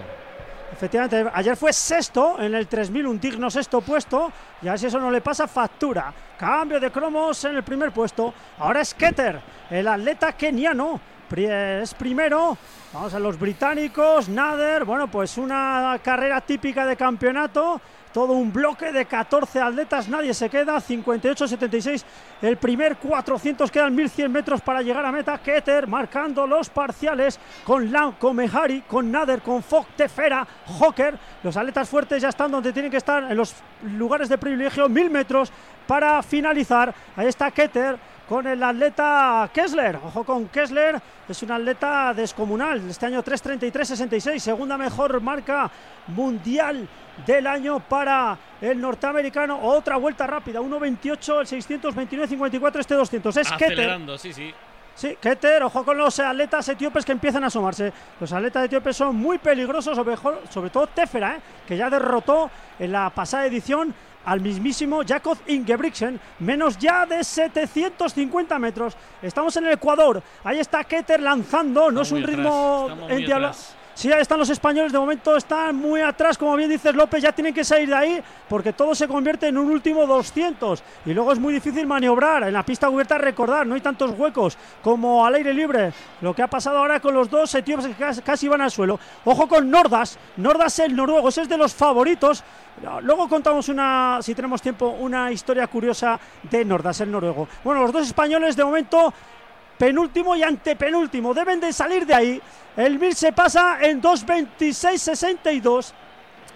Efectivamente, ayer fue sexto en el 3000, un digno sexto puesto. Y a ver si eso no le pasa factura. Cambio de cromos en el primer puesto. Ahora es Keter, el atleta keniano. Es primero. Vamos a los británicos. Nader. Bueno, pues una carrera típica de campeonato. Todo un bloque de 14 atletas, nadie se queda. 58-76. El primer 400 quedan 1100 metros para llegar a meta. Keter marcando los parciales con Lam, con Mehari, con Nader, con Fogg, Tefera, Hocker. Los atletas fuertes ya están donde tienen que estar en los lugares de privilegio. 1000 metros para finalizar. Ahí está Keter con el atleta Kessler. Ojo con Kessler, es un atleta descomunal. Este año 3.33.66, segunda mejor marca mundial del año para el norteamericano. Otra vuelta rápida, 1.28, el 629.54, este 200. Es Keter. Acelerando, sí, sí. Sí, Keter, ojo con los atletas etíopes que empiezan a asomarse. Los atletas etíopes son muy peligrosos, sobre, sobre todo Tefera, ¿eh? que ya derrotó en la pasada edición al mismísimo Jakob Ingebrigtsen, menos ya de 750 metros. Estamos en el Ecuador, ahí está Keter lanzando, no es un ritmo atrás, Sí, ahí están los españoles, de momento están muy atrás, como bien dices López, ya tienen que salir de ahí porque todo se convierte en un último 200 y luego es muy difícil maniobrar. En la pista cubierta, recordar, no hay tantos huecos como al aire libre. Lo que ha pasado ahora con los dos etíopes que casi van al suelo. Ojo con Nordas, Nordas el noruego, ese es de los favoritos. Luego contamos una, si tenemos tiempo, una historia curiosa de Nordas, el noruego. Bueno, los dos españoles de momento penúltimo y antepenúltimo. Deben de salir de ahí. El Mil se pasa en 2.26.62.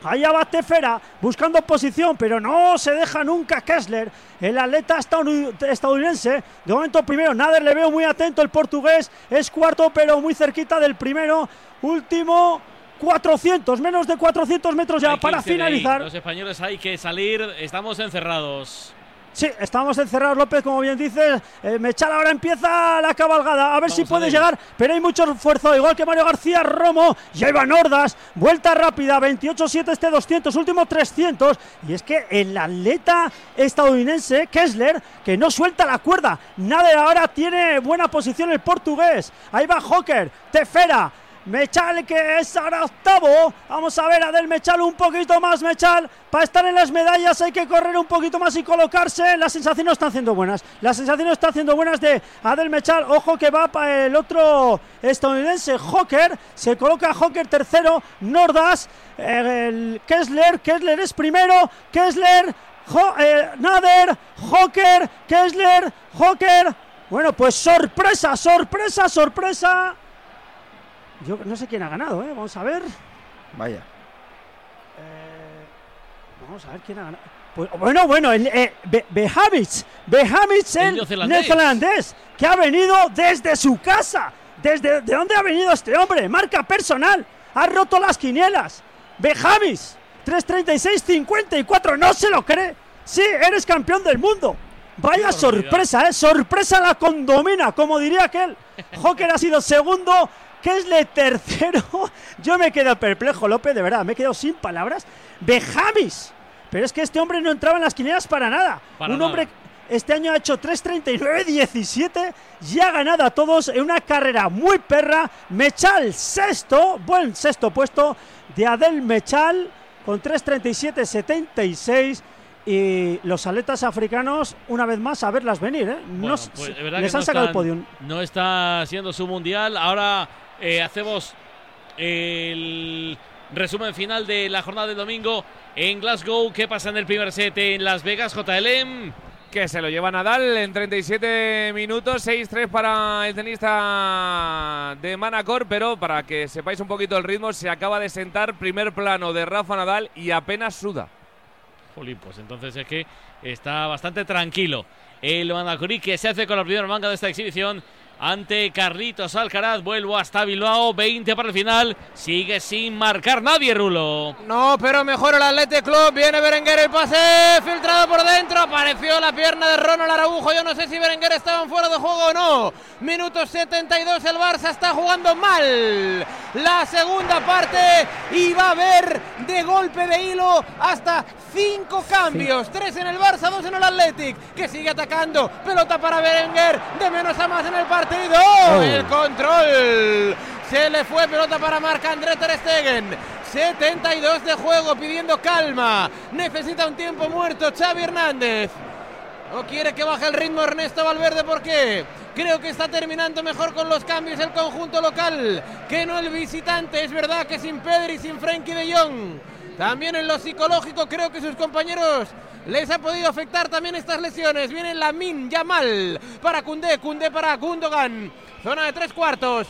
Allá va Tefera buscando posición, pero no se deja nunca Kessler, el atleta estadouni- estadounidense. De momento primero, Nader le veo muy atento, el portugués es cuarto, pero muy cerquita del primero. Último, 400, menos de 400 metros ya para ahí. finalizar. Los españoles hay que salir, estamos encerrados. Sí, estamos encerrados, López, como bien dices. Eh, Mechal ahora empieza la cabalgada. A ver si Vamos puede llegar, pero hay mucho esfuerzo. Igual que Mario García Romo, ya iban Hordas. Vuelta rápida, 28-7 este 200, último 300. Y es que el atleta estadounidense, Kessler, que no suelta la cuerda. Nada ahora tiene buena posición el portugués. Ahí va Hocker, Tefera. Mechal que es ahora octavo. Vamos a ver a Del Mechal un poquito más, Mechal. Para estar en las medallas hay que correr un poquito más y colocarse. Las sensaciones están haciendo buenas. Las sensaciones están haciendo buenas de Adel Mechal. Ojo que va para el otro estadounidense, Hocker. Se coloca Hocker tercero. Nordas, Kessler. Kessler es primero. Kessler, eh, Nader, Hocker, Kessler, Hocker. Bueno, pues sorpresa, sorpresa, sorpresa. Yo no sé quién ha ganado, ¿eh? Vamos a ver. Vaya. Vamos a ver quién ha ganado. Pues, bueno, bueno, el, eh, Be- El el neozelandés. neozelandés, que ha venido desde su casa. ¿Desde de dónde ha venido este hombre? Marca personal. Ha roto las quinielas. Behavic, 336-54, no se lo cree. Sí, eres campeón del mundo. Vaya sorpresa, ¿eh? Sorpresa la condomina, como diría aquel. Hocker ha sido segundo, Kessler tercero. Yo me quedo perplejo, López, de verdad, me he quedado sin palabras. Bejamis. Pero es que este hombre no entraba en las quinielas para nada. Para Un nada. hombre este año ha hecho 3.39-17 y ha ganado a todos en una carrera muy perra. Mechal sexto, buen sexto puesto de Adel Mechal con 3.37-76. Y los atletas africanos, una vez más, a verlas venir. ¿eh? Bueno, pues, de les que han no sacado el podium. No está siendo su mundial. Ahora eh, hacemos el resumen final de la jornada del domingo en Glasgow. ¿Qué pasa en el primer set en Las Vegas, JLM? Que se lo lleva Nadal en 37 minutos, 6-3 para el tenista de Manacor, pero para que sepáis un poquito el ritmo, se acaba de sentar primer plano de Rafa Nadal y apenas suda. Jolín, entonces es que está bastante tranquilo. El Manacorí que se hace con la primera manga de esta exhibición ante Carlitos Alcaraz. Vuelvo hasta Bilbao, 20 para el final. Sigue sin marcar nadie, Rulo. No, pero mejor el Athletic Club. Viene Berenguer el pase filtrado por dentro. Apareció la pierna de Ronald Araujo. Yo no sé si Berenguer estaba en fuera de juego o no. Minuto 72. El Barça está jugando mal. La segunda parte. Y va a haber de golpe de hilo hasta cinco cambios. Tres en el Barça, dos en el Athletic. Que sigue atacando. Pelota para Berenguer. De menos a más en el partido. El control. Se le fue pelota para Marc André Ter Stegen. 72 de juego pidiendo calma. Necesita un tiempo muerto Xavi Hernández. No quiere que baje el ritmo Ernesto Valverde, ¿por qué? Creo que está terminando mejor con los cambios el conjunto local que no el visitante. Es verdad que sin Pedri y sin Frenkie de Jong. También en lo psicológico creo que sus compañeros les ha podido afectar también estas lesiones. Viene Lamin Yamal para Cundé, Cundé para Gundogan. Zona de tres cuartos.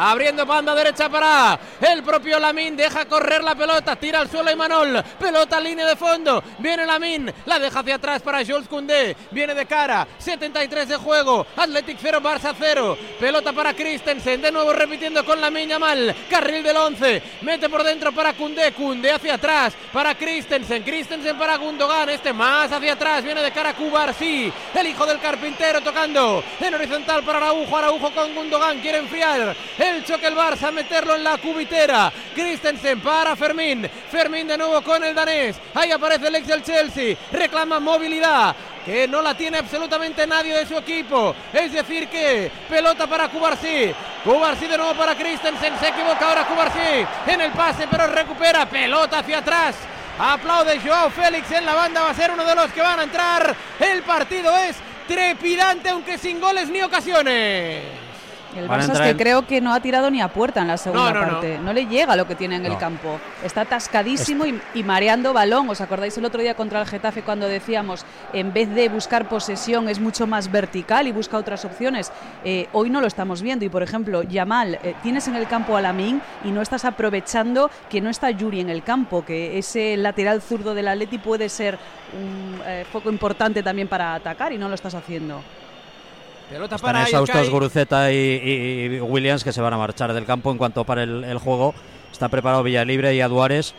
Abriendo banda derecha para el propio Lamin. Deja correr la pelota. Tira al suelo Imanol. Pelota línea de fondo. Viene Lamin. La deja hacia atrás para Jules Koundé. Viene de cara. 73 de juego. Athletic 0, Barça 0. Pelota para Christensen. De nuevo repitiendo con Lamin Yamal. Carril del 11. Mete por dentro para Koundé. Koundé hacia atrás para Christensen. Christensen para Gundogan. Este más hacia atrás. Viene de cara Kubar. Sí. El hijo del carpintero tocando. En horizontal para Araujo. Araujo con Gundogan. Quiere enfriar. El choque el Barça, meterlo en la cubitera. Christensen para Fermín. Fermín de nuevo con el danés. Ahí aparece el ex del Chelsea. Reclama movilidad. Que no la tiene absolutamente nadie de su equipo. Es decir que pelota para Cubarsí. Cubarsí de nuevo para Christensen. Se equivoca ahora Cubarsí. En el pase pero recupera. Pelota hacia atrás. Aplaude Joao Félix en la banda. Va a ser uno de los que van a entrar. El partido es trepidante aunque sin goles ni ocasiones. El Barça es que en- creo que no ha tirado ni a puerta en la segunda no, no. parte. No. le llega lo que tiene en el campo. Está atascadísimo y, y mareando balón. ¿Os acordáis el otro día contra el Getafe cuando decíamos en vez de buscar posesión es mucho más vertical y busca otras opciones? Eh, hoy no lo estamos viendo. Y por ejemplo, Yamal, eh, tienes en el campo a Lamin y no estás aprovechando que no está Yuri en el campo, que ese lateral zurdo del Atleti puede ser un eh, foco importante también para atacar y no lo estás haciendo. Pelota Están para exhaustos. Guruceta y, y- y Williams que se van a marchar del campo en cuanto para el, el juego. Está preparado Villalibre y Aduares.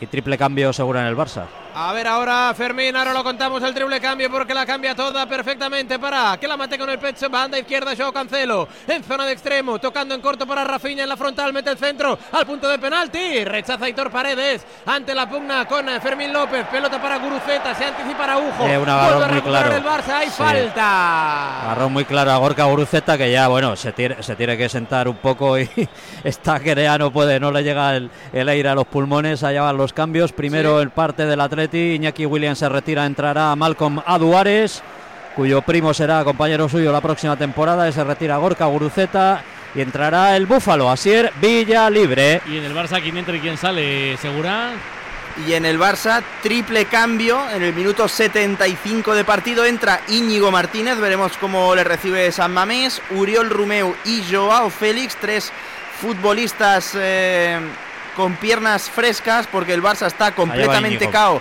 Y triple cambio seguro en el Barça. A ver ahora Fermín, ahora lo contamos el triple cambio porque la cambia toda perfectamente para que la mate con el pecho, banda izquierda Joao Cancelo, en zona de extremo, tocando en corto para Rafinha en la frontal, mete el centro al punto de penalti, rechaza Hitor Paredes ante la pugna con eh, Fermín López, pelota para Guruceta, se anticipa Araujo, Eh, un vuelve agarrón a muy claro. el Barça, hay Sí. falta. Agarró muy claro a Gorka Guruceta que ya, bueno, se tiene, se tiene que sentar un poco y está que ya no puede, no le llega el, el aire a los pulmones, allá van los cambios. Primero el parte del Atleti, Iñaki Williams se retira, entrará Malcolm Aduares, cuyo primo será compañero suyo la próxima temporada, y se retira Gorka Guruceta y entrará el Búfalo, Asier Villa Libre. Y en el Barça, ¿quién entra y quién sale? ¿Segura? Y en el Barça, triple cambio. En el minuto 75 de partido entra Íñigo Martínez. Veremos cómo le recibe San Mamés. Uriol Rumeu y Joao Félix. Tres futbolistas eh, con piernas frescas porque el Barça está completamente cao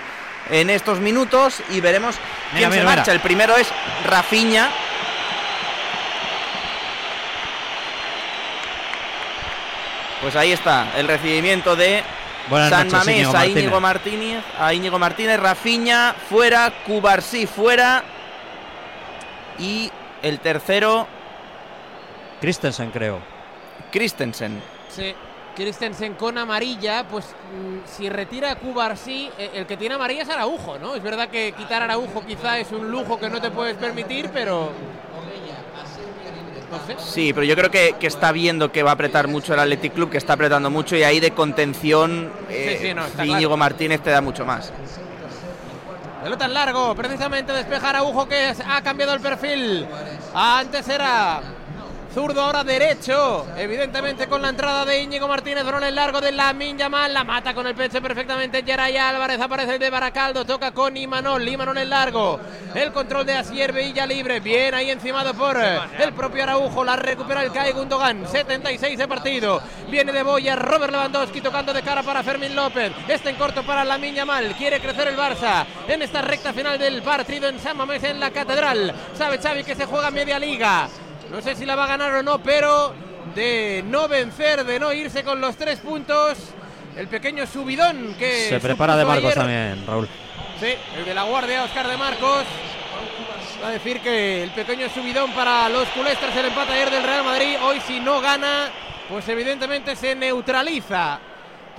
en estos minutos. Y veremos quién Mira, se mira, marcha. El primero es Rafinha. Pues ahí está el recibimiento de Buenas San noches, Mamés Íñigo a Íñigo Martínez, a Íñigo Martínez, Rafinha fuera, Cubarsí fuera y el tercero Christensen, creo. Christensen. Sí, Christensen con amarilla, pues mm, si retira a Cubarsí, eh, el que tiene amarilla es Araujo, ¿no? Es verdad que quitar a Araujo quizá es un lujo que no te puedes permitir, pero... No sé. Sí, pero yo creo que, que está viendo que va a apretar mucho el Athletic Club, que está apretando mucho y ahí de contención eh, sí, no, está Íñigo claro. Martínez te da mucho más. Pelota en largo, precisamente despeja Araujo que ha cambiado el perfil. Antes era zurdo, ahora derecho. Evidentemente con la entrada de Íñigo Martínez, balón en largo de Lamin Yamal, la mata con el pecho perfectamente. Geray Álvarez aparece el de Baracaldo, toca con Imanol, Imanol en largo. El control de Asier Villa libre, bien ahí encimado por eh, el propio Araujo, la recupera el Kai Gundogan, 76 de partido. Viene de Boya, Robert Lewandowski tocando de cara para Fermín López. Este en corto para Lamin Yamal, quiere crecer el Barça en esta recta final del partido en San Mamés en la Catedral. Sabe Xavi que se juega media liga. No sé si la va a ganar o no, pero de no vencer, de no irse con los tres puntos, el pequeño subidón que Se prepara de Marcos ayer. también, Raúl. Sí, el de la guardia, Oscar de Marcos. Va a decir que el pequeño subidón para los culestres, el empate ayer del Real Madrid, hoy si no gana, pues evidentemente se neutraliza.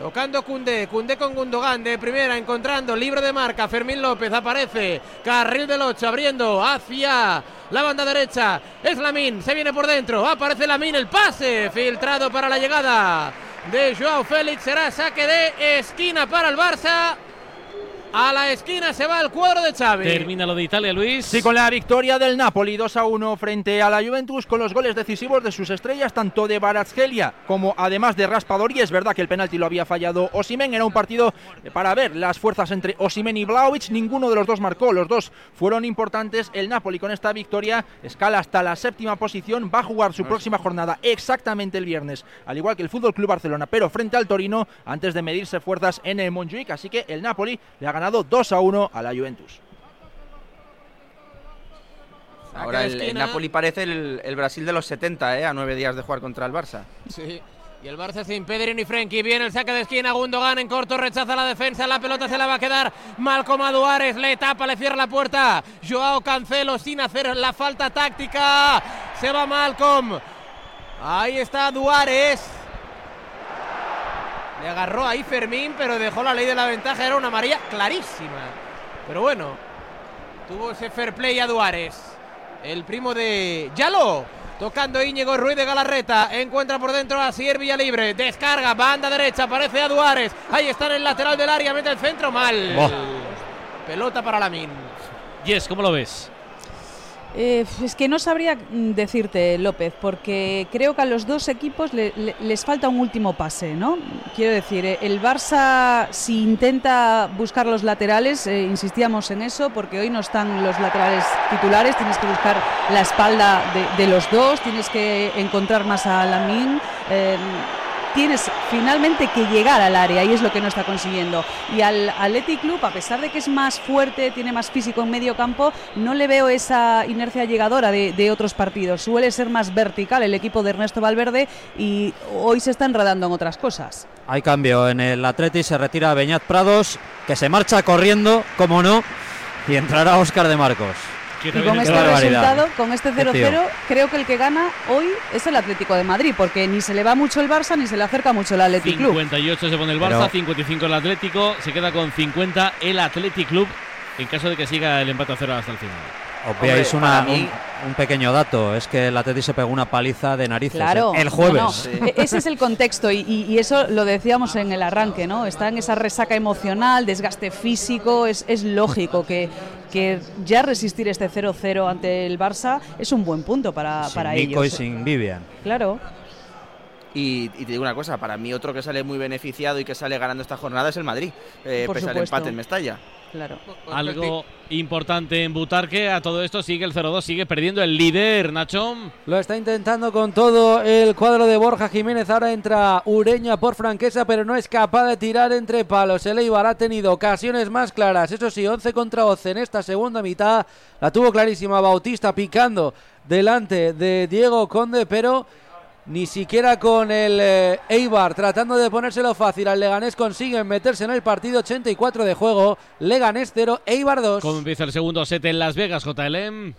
Tocando Cundé, Cundé con Gundogan de primera, encontrando libre de marca. Fermín López aparece, carril del 8, abriendo hacia la banda derecha. Es Lamin, se viene por dentro, aparece Lamin, el pase filtrado para la llegada de Joao Félix. Será saque de esquina para el Barça. A la esquina se va el cuadro de Xavi. Termina lo de Italia, Luis. Sí, con la victoria del Napoli 2 a 1 frente a la Juventus con los goles decisivos de sus estrellas, tanto de Baratskelia como además de Raspadori. Es verdad que el penalti lo había fallado Osimen. Era un partido para ver las fuerzas entre Osimen y Vlaovic. Ninguno de los dos marcó, los dos fueron importantes. El Napoli con esta victoria escala hasta la séptima posición. Va a jugar su próxima jornada exactamente el viernes, al igual que el Fútbol Club Barcelona, pero frente al Torino antes de medirse fuerzas en el Montjuic. Así que el Napoli le ha ganado 2 a 1 a la Juventus. Ahora el. Napoli parece el, el Brasil de los 70, ¿eh? a nueve días de jugar contra el Barça. Sí. Y el Barça sin Pedri ni Frenkie. Viene el saque de esquina. Gundogan en corto. Rechaza la defensa. La pelota se la va a quedar. Malcolm Aduares. Le tapa, le cierra la puerta. Joao Cancelo sin hacer la falta táctica. Se va Malcolm. Ahí está Duárez. Le agarró ahí Fermín, pero dejó la ley de la ventaja. Era una amarilla clarísima. Pero bueno, tuvo ese fair play a Duárez. El primo de Yalo. Tocando Íñigo Ruiz de Galarreta. Encuentra por dentro a Sier Libre. Descarga, banda derecha. Aparece a Duárez. Ahí está en el lateral del área. Mete el centro mal. Pelota para Lamin. Yes, ¿cómo lo ves? Eh, es que no sabría mm, decirte, López, porque creo que a los dos equipos le- le- les falta un último pase, ¿no? Quiero decir, eh, el Barça, si intenta buscar los laterales, eh, insistíamos en eso, porque hoy no están los laterales titulares, tienes que buscar la espalda de, de los dos, tienes que encontrar más a Lamin. Tienes finalmente que llegar al área y es lo que no está consiguiendo. Y al Athletic Club, a pesar de que es más fuerte, tiene más físico en medio campo, no le veo esa inercia llegadora de, otros partidos. Suele ser más vertical el equipo de Ernesto Valverde y hoy se está enredando en otras cosas. Hay cambio en el Atleti, se retira Beñat Prados, que se marcha corriendo, como no, y entrará Óscar de Marcos. Y con este Qué barbaridad. resultado, con este Qué 0-0, tío. creo que el que gana hoy es el Atlético de Madrid, porque ni se le va mucho el Barça ni se le acerca mucho el Athletic Club. 58 se pone el Barça, Pero- 55 el Atlético, se queda con 50 el Athletic Club en caso de que siga el empate a cero hasta el final. Obviáis Hombre, una- mí- un, un pequeño dato, es que el Atleti se pegó una paliza de narices Claro, el, jueves. no, no. E- Ese es el contexto y, y- y eso lo decíamos en el arranque, ¿no? Está en esa resaca emocional, desgaste físico, es, es lógico que, que ya resistir este 0-0 ante el Barça es un buen punto para, Sin para Nico y sin Vivian. Claro. Y, y te digo una cosa, para mí otro que sale muy beneficiado y que sale ganando esta jornada es el Madrid, eh, pese al supuesto. empate en Mestalla. Claro. Algo importante en Butarque, a todo esto sigue el 0-2, sigue perdiendo el líder, Nacho. Lo está intentando con todo el cuadro de Borja Jiménez. Ahora entra Ureña por Franquesa, pero no es capaz de tirar entre palos. El Eibar ha tenido ocasiones más claras. Eso sí, 11 contra 11 en esta segunda mitad. La tuvo clarísima Bautista picando delante de Diego Conde, pero ni siquiera con el eh, Eibar tratando de ponérselo fácil al Leganés consiguen meterse en el partido 84 de juego. Leganés 0, Eibar 2. ¿Cómo empieza el segundo set en Las Vegas, JLM?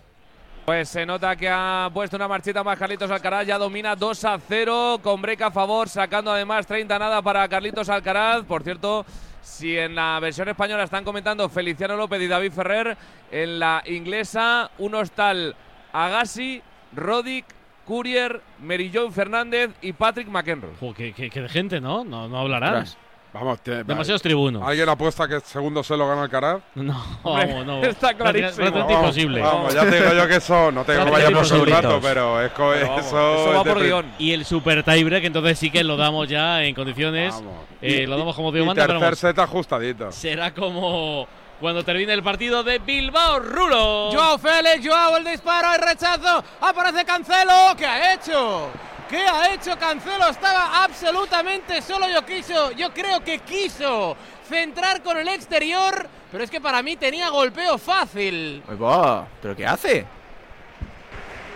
Pues se nota que ha puesto una marchita más Carlitos Alcaraz, ya domina 2 a 0 con break a favor, sacando además 30 nada para Carlitos Alcaraz. Por cierto, si en la versión española están comentando Feliciano López y David Ferrer, en la inglesa unos tal Agassi, Rodic, Courier, Merillón Fernández y Patrick McEnroe. Jo, qué, qué- qué de gente, ¿no? No, no hablarán. Ostras. Vamos, te- Demasiados tribunos. ¿Alguien apuesta que el segundo se lo gana Alcaraz? No, Hombre, vamos, no. está clarísimo. prácticamente Vamos, imposible. vamos, ya te digo yo que eso, no te digo que vayamos un rato, pero es co- Pero vamos, eso, Y el super tiebreak, entonces sí que lo damos ya en condiciones. Eh, lo damos como Dios manda, tercer vamos, set ajustadito. será como cuando termine el partido de Bilbao Rulo. Joao Félix, Joao el disparo, el rechazo, aparece Cancelo, ¿qué ha hecho? ¿Qué ha hecho Cancelo? Estaba absolutamente solo, yo quiso, yo creo que quiso centrar con el exterior, pero es que para mí tenía golpeo fácil. Va, ¿Pero qué hace?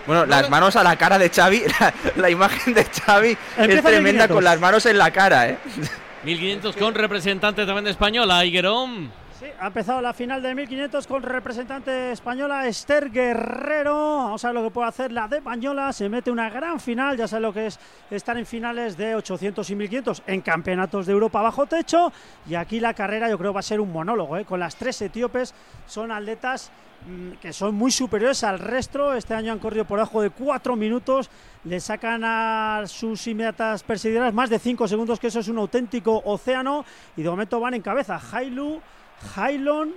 Bueno, las manos a la cara de Xavi, la, la imagen de Xavi es Empieza tremenda 1500. con las manos en la cara, ¿eh? 1500 con representante también de española, Higuerón. Sí, ha empezado la final de 1500 con representante española Esther Guerrero. Vamos a ver lo que puede hacer la de Bañola. Se mete una gran final. Ya sabe lo que es estar en finales de 800 y 1500 en campeonatos de Europa bajo techo. Y aquí la carrera yo creo va a ser un monólogo. ¿eh? Con las tres etíopes son atletas mm, que son muy superiores al resto. Este año han corrido por debajo de cuatro minutos. Le sacan a sus inmediatas perseguidoras más de cinco segundos, que eso es un auténtico océano. Y de momento van en cabeza Hailu, Hailon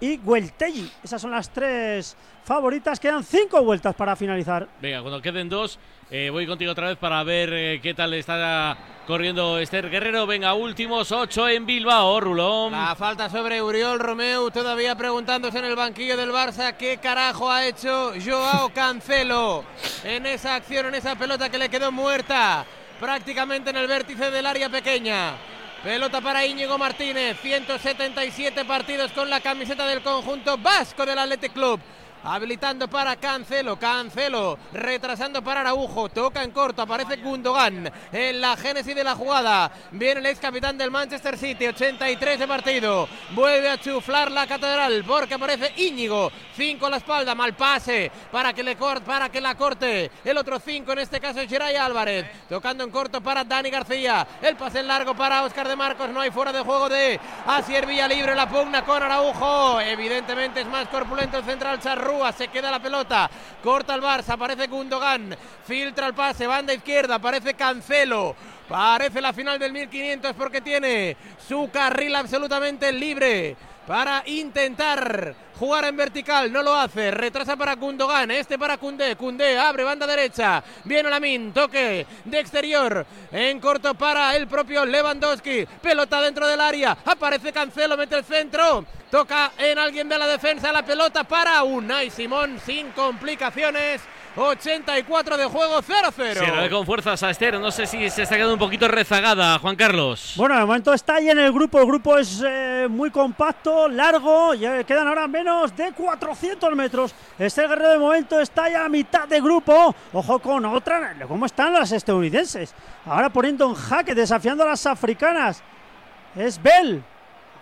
y Gueltelli. Esas son las tres favoritas. Quedan cinco vueltas para finalizar. Venga, cuando queden dos, eh, voy contigo otra vez para ver eh, qué tal está corriendo Esther Guerrero. Venga, últimos ocho en Bilbao, Rulón. La falta sobre Uriol Romeu, todavía preguntándose en el banquillo del Barça qué carajo ha hecho Joao Cancelo en esa acción, en esa pelota que le quedó muerta, prácticamente en el vértice del área pequeña. Pelota para Íñigo Martínez, 177 partidos con la camiseta del conjunto vasco del Athletic Club. Habilitando para Cancelo, Cancelo, retrasando para Araujo, toca en corto, aparece Gundogan en la génesis de la jugada. Viene el ex capitán del Manchester City, 83 de partido. Vuelve a chuflar la catedral porque aparece Íñigo, 5 a la espalda, mal pase para que, le cor- para que la corte. El otro 5 en este caso es Geray Álvarez, tocando en corto para Dani García. El pase en largo para Oscar de Marcos, no hay fuera de juego de Asier Villalibre, la pugna con Araujo. Evidentemente es más corpulento el central Charrúa, se queda la pelota, corta el Barça, aparece Gundogan, filtra el pase, banda izquierda, aparece Cancelo. Parece la final del 1500 porque tiene su carril absolutamente libre para intentar jugar en vertical, no lo hace, retrasa para Gundogan, este para Kunde, Kunde abre banda derecha, viene Lamin, toque de exterior, en corto para el propio Lewandowski, pelota dentro del área, aparece Cancelo, mete el centro, toca en alguien de la defensa la pelota para Unai Simón sin complicaciones. 84 de juego, 0-0. Se la ve con fuerzas a Esther. No sé si se está quedando un poquito rezagada, Juan Carlos. Bueno, de momento está ahí en el grupo. El grupo es eh, muy compacto, largo. Ya quedan ahora menos de 400 metros. Este guerrero de momento está ya a mitad de grupo. Ojo con otra. ¿Cómo están las estadounidenses? Ahora poniendo en jaque, desafiando a las africanas. Es Bell.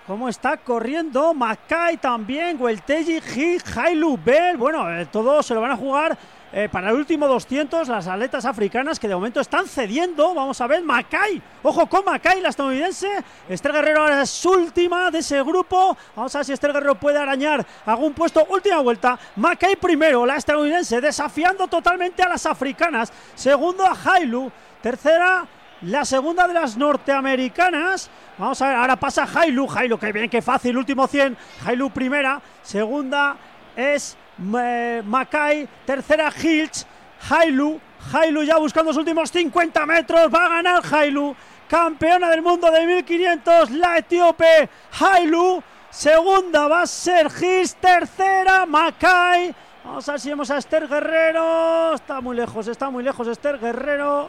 ¿Cómo está corriendo? Mackay también, Guelteji, Gil, Hailu, Bell. Bueno, eh, todos se lo van a jugar eh, para el último 200, las atletas africanas que de momento están cediendo. Vamos a ver, Mackay. Ojo con Mackay, la estadounidense. Esther Guerrero ahora es última de ese grupo. Vamos a ver si Esther Guerrero puede arañar algún puesto. Última vuelta. Mackay primero, la estadounidense, desafiando totalmente a las africanas. Segundo a Hailu. Tercera, la segunda de las norteamericanas. Vamos a ver, ahora pasa Hailu. Hailu, que bien, que fácil. Último 100. Hailu primera. Segunda es eh, Mackay. Tercera Hilch. Hailu. Hailu ya buscando los últimos 50 metros. Va a ganar Hailu. Campeona del mundo de 1500. La etíope Hailu. Segunda va a ser Hilch. Tercera Mackay. Vamos a ver si vemos a Esther Guerrero. Está muy lejos, está muy lejos Esther Guerrero.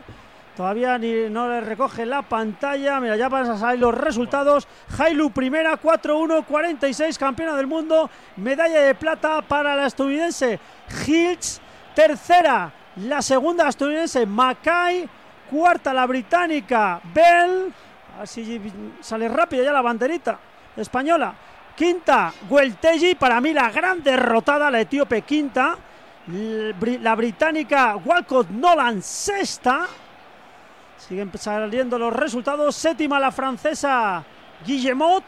Todavía ni, no le recoge la pantalla. Mira, ya van a salir los resultados. Hailu primera, 4-1, 46, campeona del mundo. Medalla de plata para la estadounidense Hills. Tercera, la segunda estadounidense Mackay. Cuarta, la británica Bell. A ver si sale rápida ya la banderita española. Quinta, Guelteji. Para mí la gran derrotada, la etíope quinta. La británica Walcott Nolan sexta. Siguen saliendo los resultados. Séptima la francesa Guillemot.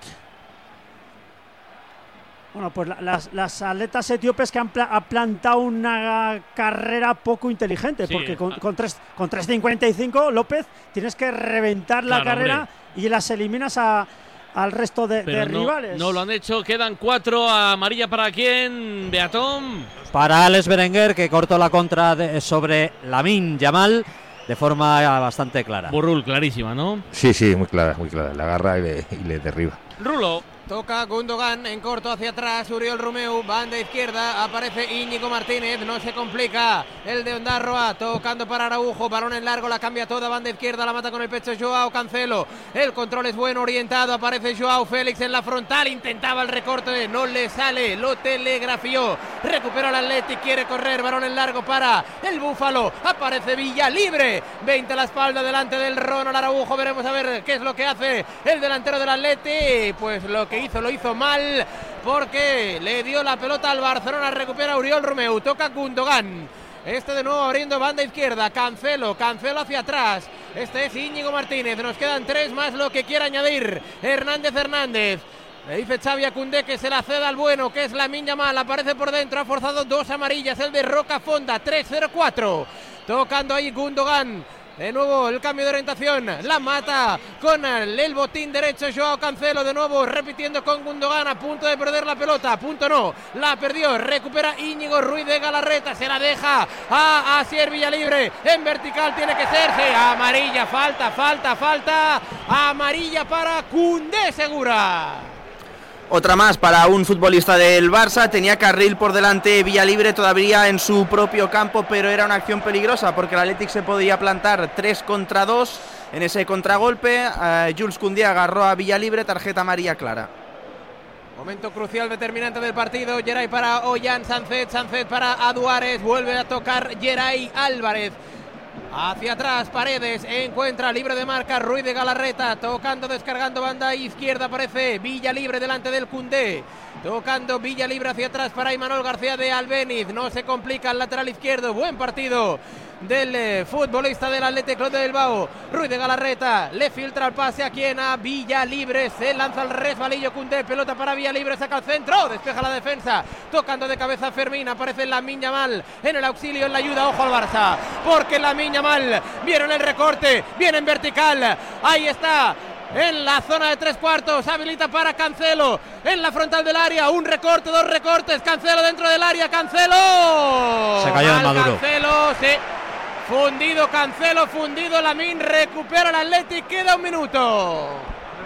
Bueno, pues la, las, las, atletas etíopes que han pla ha plantado una carrera poco inteligente, Sí, porque con, ah. con, tres- con 3.55, López, tienes que reventar la Claro, carrera hombre. y las eliminas a- al resto de, no, rivales. no lo han hecho. Quedan cuatro. Amarilla para quién, Beatón. Para Alex Berenguer, que cortó la contra de- sobre Lamin Yamal de forma bastante clara. Burrul, clarísima, ¿no? Sí, sí, muy clara, muy clara. La agarra y le, y le derriba. Rulo. Toca Gundogan en corto hacia atrás, Uriol Romeu, banda izquierda, aparece Íñigo Martínez, no se complica, el de Ondarroa, tocando para Araujo, balón en largo, la cambia toda, banda izquierda, la mata con el pecho Joao Cancelo, el control es bueno, orientado, aparece Joao Félix en la frontal, intentaba el recorte, no le sale, lo telegrafió, recupera el Atleti, quiere correr, balón en largo para el Búfalo, aparece Villa libre, 20 a la espalda delante del Ronald Araujo, veremos a ver qué es lo que hace el delantero del Atleti, pues lo que hizo lo hizo mal porque le dio la pelota al Barcelona, recupera Uriol Romeu, toca Gundogan. Este de nuevo abriendo banda izquierda, Cancelo, Cancelo hacia atrás. Este es Íñigo Martínez, nos quedan tres más lo que quiera añadir. Hernández Hernández. Le dice Xavi a Koundé que se la ceda al bueno, que es la Minya Mal, aparece por dentro, ha forzado dos amarillas, el de Roca Fonda, 3-0-4. Tocando ahí Gundogan. De nuevo el cambio de orientación, la mata con el, botín derecho. Joao Cancelo, de nuevo repitiendo con Gundogan. A punto de perder la pelota, punto no, la perdió, recupera Íñigo Ruiz de Galarreta, se la deja a Asier Villalibre, en vertical tiene que ser, sí, amarilla, falta, falta, falta, amarilla para Cundé Segura. Otra más para un futbolista del Barça. Tenía carril por delante Villalibre todavía en su propio campo, pero era una acción peligrosa porque el Athletic se podía plantar 3 contra 2 en ese contragolpe. eh, Jules Koundé agarró a Villalibre, tarjeta amarilla clara. Momento crucial determinante del partido. Geray para Ollán Sancet. Sancet para Aduares. Vuelve a tocar Geray Álvarez. Hacia atrás, Paredes encuentra libre de marca Ruiz de Galarreta, tocando, descargando banda izquierda, aparece Villa Libre delante del Cundé. Tocando Villa Libre hacia atrás para Imanol García de Albeniz. No se complica el lateral izquierdo. Buen partido del eh, futbolista del Athletic Club de Bilbao. Ruiz de Galarreta le filtra el pase a quien a Villa Libre. Se lanza el resbalillo Cundé. Pelota para Villa Libre. Saca al centro. Despeja la defensa. Tocando de cabeza Fermín. Aparece la Miña Mal en el auxilio, en la ayuda. Ojo al Barça. Porque la Miña Mal vieron el recorte. Viene en vertical. Ahí está. en la zona de tres cuartos. Habilita para Cancelo en la frontal del área. Un recorte, dos recortes. Cancelo dentro del área. Cancelo. Se cayó Mal Maduro. Cancelo, sí. Fundido Cancelo, fundido Lamin. Recupera el Athletic. Queda un minuto.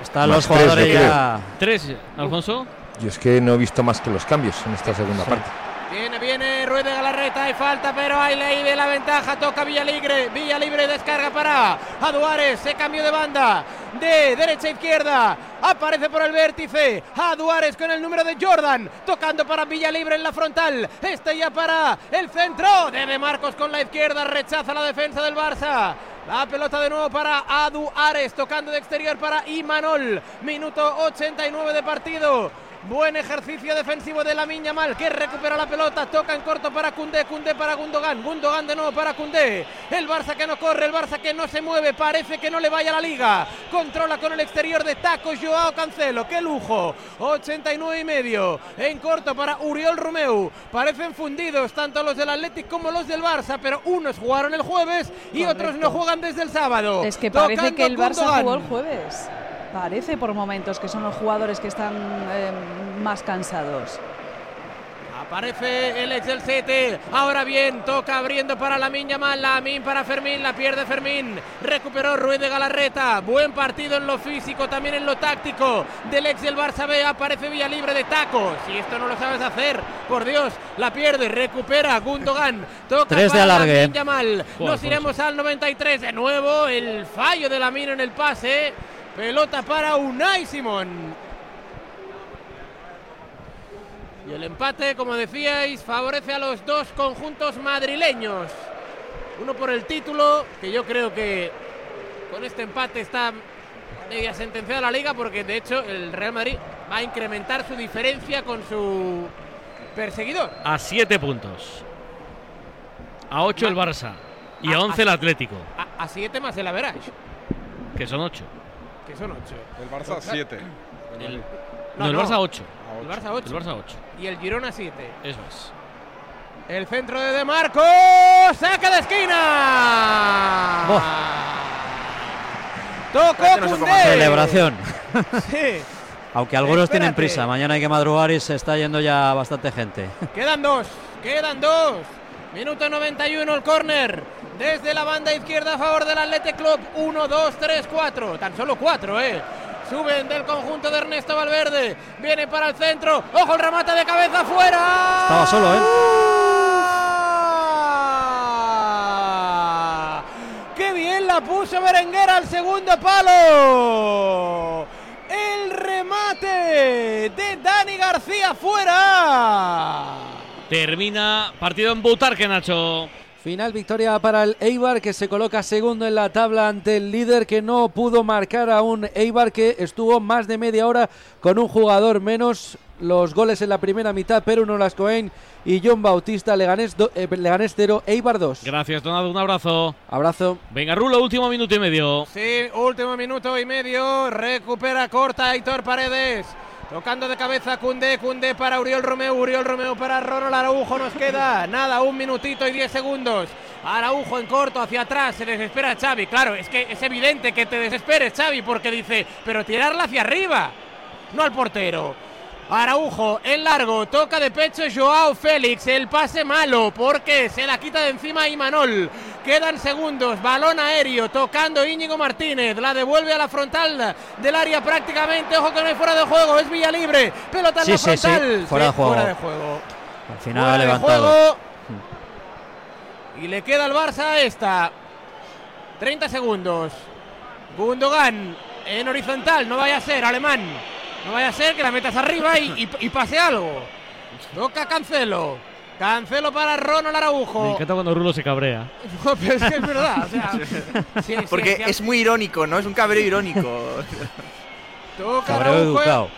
Están Más los tres, jugadores creo. ya. Tres, Alfonso. Yo es que no he visto más que los cambios en esta segunda parte. Viene, viene Ruiz de Galarreta, hay falta, pero hay ley de la ventaja, toca Villalibre, Villalibre descarga para Aduares, se cambió de banda, de derecha a izquierda, aparece por el vértice, Aduares con el número de Jordan, tocando para Villalibre en la frontal, este ya para el centro, de Marcos con la izquierda, rechaza la defensa del Barça. La pelota de nuevo para Adu Ares, tocando de exterior para Imanol. Minuto 89 de partido. Buen ejercicio defensivo de la Miña Mal que recupera la pelota, toca en corto para Cundé, Cundé para Gundogan, Gundogan de nuevo para Cundé. El Barça que no corre, el Barça que no se mueve, parece que no le vaya a la liga. Controla con el exterior de Taco Joao Cancelo, qué lujo. 89 y medio en corto para Uriol Romeu. Parecen fundidos tanto los del Athletic como los del Barça, pero unos jugaron el jueves y otros no juegan desde el sábado. Es que parece Tocando que el Barça Gundogan. jugó el jueves. Parece por momentos que son los jugadores que están eh, más cansados. Aparece el ex del Cete. Ahora bien, toca abriendo para la Miña Mal. La Min para Fermín. La pierde Fermín. Recuperó Ruiz de Galarreta. Buen partido en lo físico, también en lo táctico. Del ex del Barça B. Aparece Vía Libre de taco. Si esto no lo sabes hacer, por Dios, la pierde. Recupera Gundogan. Toca Tres de para la alargue. Miña Mal. Joder, Nos iremos al 93. De nuevo, el fallo de la Min en el pase. Pelota para Unai Simón. Y el empate, como decíais, favorece a los dos conjuntos madrileños. Uno por el título, que yo creo que con este empate está media sentenciada la liga, porque de hecho el Real Madrid va a incrementar su diferencia con su perseguidor. A 7 puntos. A 8 el Barça. Y a A- 11 el Atlético. A, a siete más el average, Que son 8. Que son ocho. El Barça 7. El- No, el Barça 8. El Barça 8. El Barça 8. Y el Girona 7. Eso es. El centro de De Marco. Saca de esquina. Tocó Koundé. Celebración. Sí. Aunque algunos tienen Espérate. prisa. Mañana hay que madrugar y se está yendo ya bastante gente. Quedan dos, quedan dos. Minuto 91 el córner. Desde la banda izquierda a favor del Athletic Club. 1, 2, 3, 4. Tan solo 4, ¿eh? Suben del conjunto de Ernesto Valverde. Viene para el centro. Ojo el remate de cabeza fuera. Estaba solo, ¿eh? ¡Qué bien la puso Berenguer al segundo palo! El remate de Dani García fuera. Termina partido en Butarque, Nacho. Final victoria para el Eibar que se coloca segundo en la tabla ante el líder que no pudo marcar a un Eibar que estuvo más de media hora con un jugador menos. Los goles en la primera mitad, Perú Nolascoen y John Bautista, Leganés, do- eh, Leganés 0, Eibar 2. Gracias, Donado. Un abrazo. Abrazo. Venga, Rulo, último minuto y medio. Sí, último minuto y medio. Recupera corta Aitor Paredes. Tocando de cabeza Cundé, Cundé para Uriol Romeo, Uriol Romeo para Ronald Araujo. Nos queda nada, un minutito y diez segundos. Araujo en corto, hacia atrás, se desespera Xavi. Claro, es que es evidente que te desesperes, Xavi, porque dice, pero tirarla hacia arriba, no al portero. Araujo en largo, toca de pecho Joao Félix, el pase malo porque se la quita de encima Imanol. Quedan segundos, balón aéreo, tocando Íñigo Martínez, la devuelve a la frontal del área prácticamente, ojo que no hay fuera de juego, es Villa Libre, pelota en Sí, la sí, sí, frontal. fuera de juego. fuera de juego. Al final Fuera ha de levantado. juego. Y le queda al Barça a esta. 30 segundos. Gundogan en horizontal, no vaya a ser, alemán. No vaya a ser que la metas arriba y, y- y pase algo. Toca Cancelo. Cancelo para Ronald Araujo. Me encanta cuando Rulo se cabrea. No, pero es que es verdad. o sea, sí, sí, Porque sí, es muy irónico, ¿no? Es un cabreo irónico. Toca Cabreo Araujo, educado.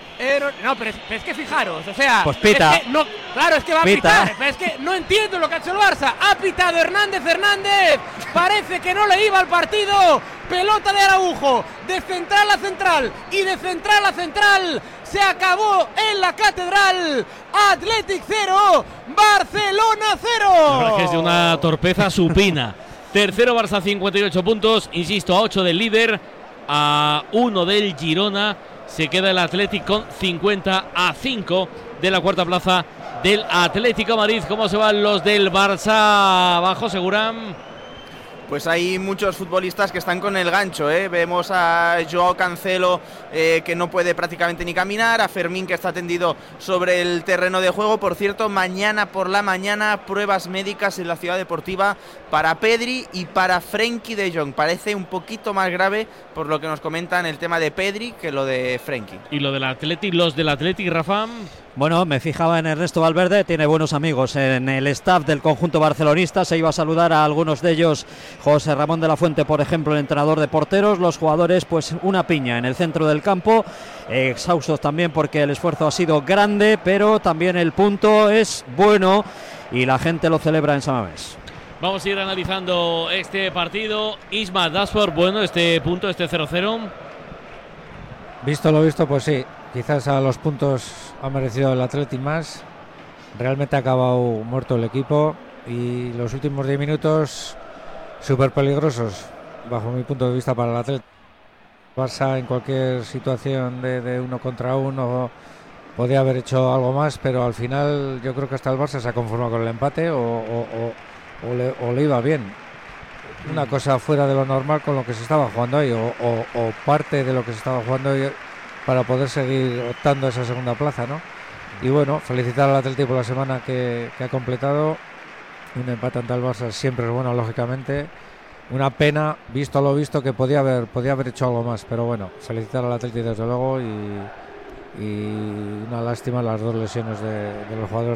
No, pero es, pero es que fijaros, o sea. Pues pita. es que no, claro, es que va a Pita. pitar. Pero es que no entiendo lo que ha hecho el Barça. Ha pitado Hernández Hernández. Parece que no le iba al partido. Pelota de Araujo. De central a central. Y de central a central. Se acabó en la catedral. Athletic 0. Barcelona 0. La verdad es que es de una torpeza supina. Tercero Barça 58 puntos, insisto, a 8 del líder. A 1 del Girona. Se queda el Atlético con 50 a 5 de la cuarta plaza del Atlético Madrid. ¿Cómo se van los del Barça? Abajo, Segurán. Pues hay muchos futbolistas que están con el gancho. ¿eh? Vemos a Joao Cancelo eh, que no puede prácticamente ni caminar, a Fermín que está tendido sobre el terreno de juego. Por cierto, mañana por la mañana pruebas médicas en la ciudad deportiva para Pedri y para Frenkie de Jong. Parece un poquito más grave por lo que nos comentan el tema de Pedri que lo de Frenkie. ¿Y lo del Atleti, los del Atleti, Rafa? Bueno, me fijaba en Ernesto Valverde, tiene buenos amigos en el staff del conjunto barcelonista, se iba a saludar a algunos de ellos, José Ramón de la Fuente, por ejemplo, el entrenador de porteros, los jugadores, pues una piña en el centro del campo, exhaustos también porque el esfuerzo ha sido grande, pero también el punto es bueno y la gente lo celebra en Samamés. Vamos a ir analizando este partido. Isma Dashford, bueno, este punto, este 0-0. Visto lo visto, pues sí. Quizás a los puntos ha merecido el Atleti más. Realmente ha acabado muerto el equipo y los últimos 10 minutos súper peligrosos, bajo mi punto de vista, para el Atleti. Barça en cualquier situación de, de, uno contra uno podía haber hecho algo más, pero al final yo creo que hasta el Barça se ha conformado con el empate o, o, o, o le, le, iba bien. Una cosa fuera de lo normal con lo que se estaba jugando hoy o, parte de lo que se estaba jugando hoy para poder seguir optando a esa segunda plaza, ¿no? Y bueno, felicitar al Atlético por la semana que, ha completado. Un empate ante el Barça siempre es bueno, lógicamente. Una pena, visto lo visto, que podía haber, podía haber hecho algo más. Pero bueno, felicitar al Atlético desde luego y, y una lástima las dos lesiones de los jugadores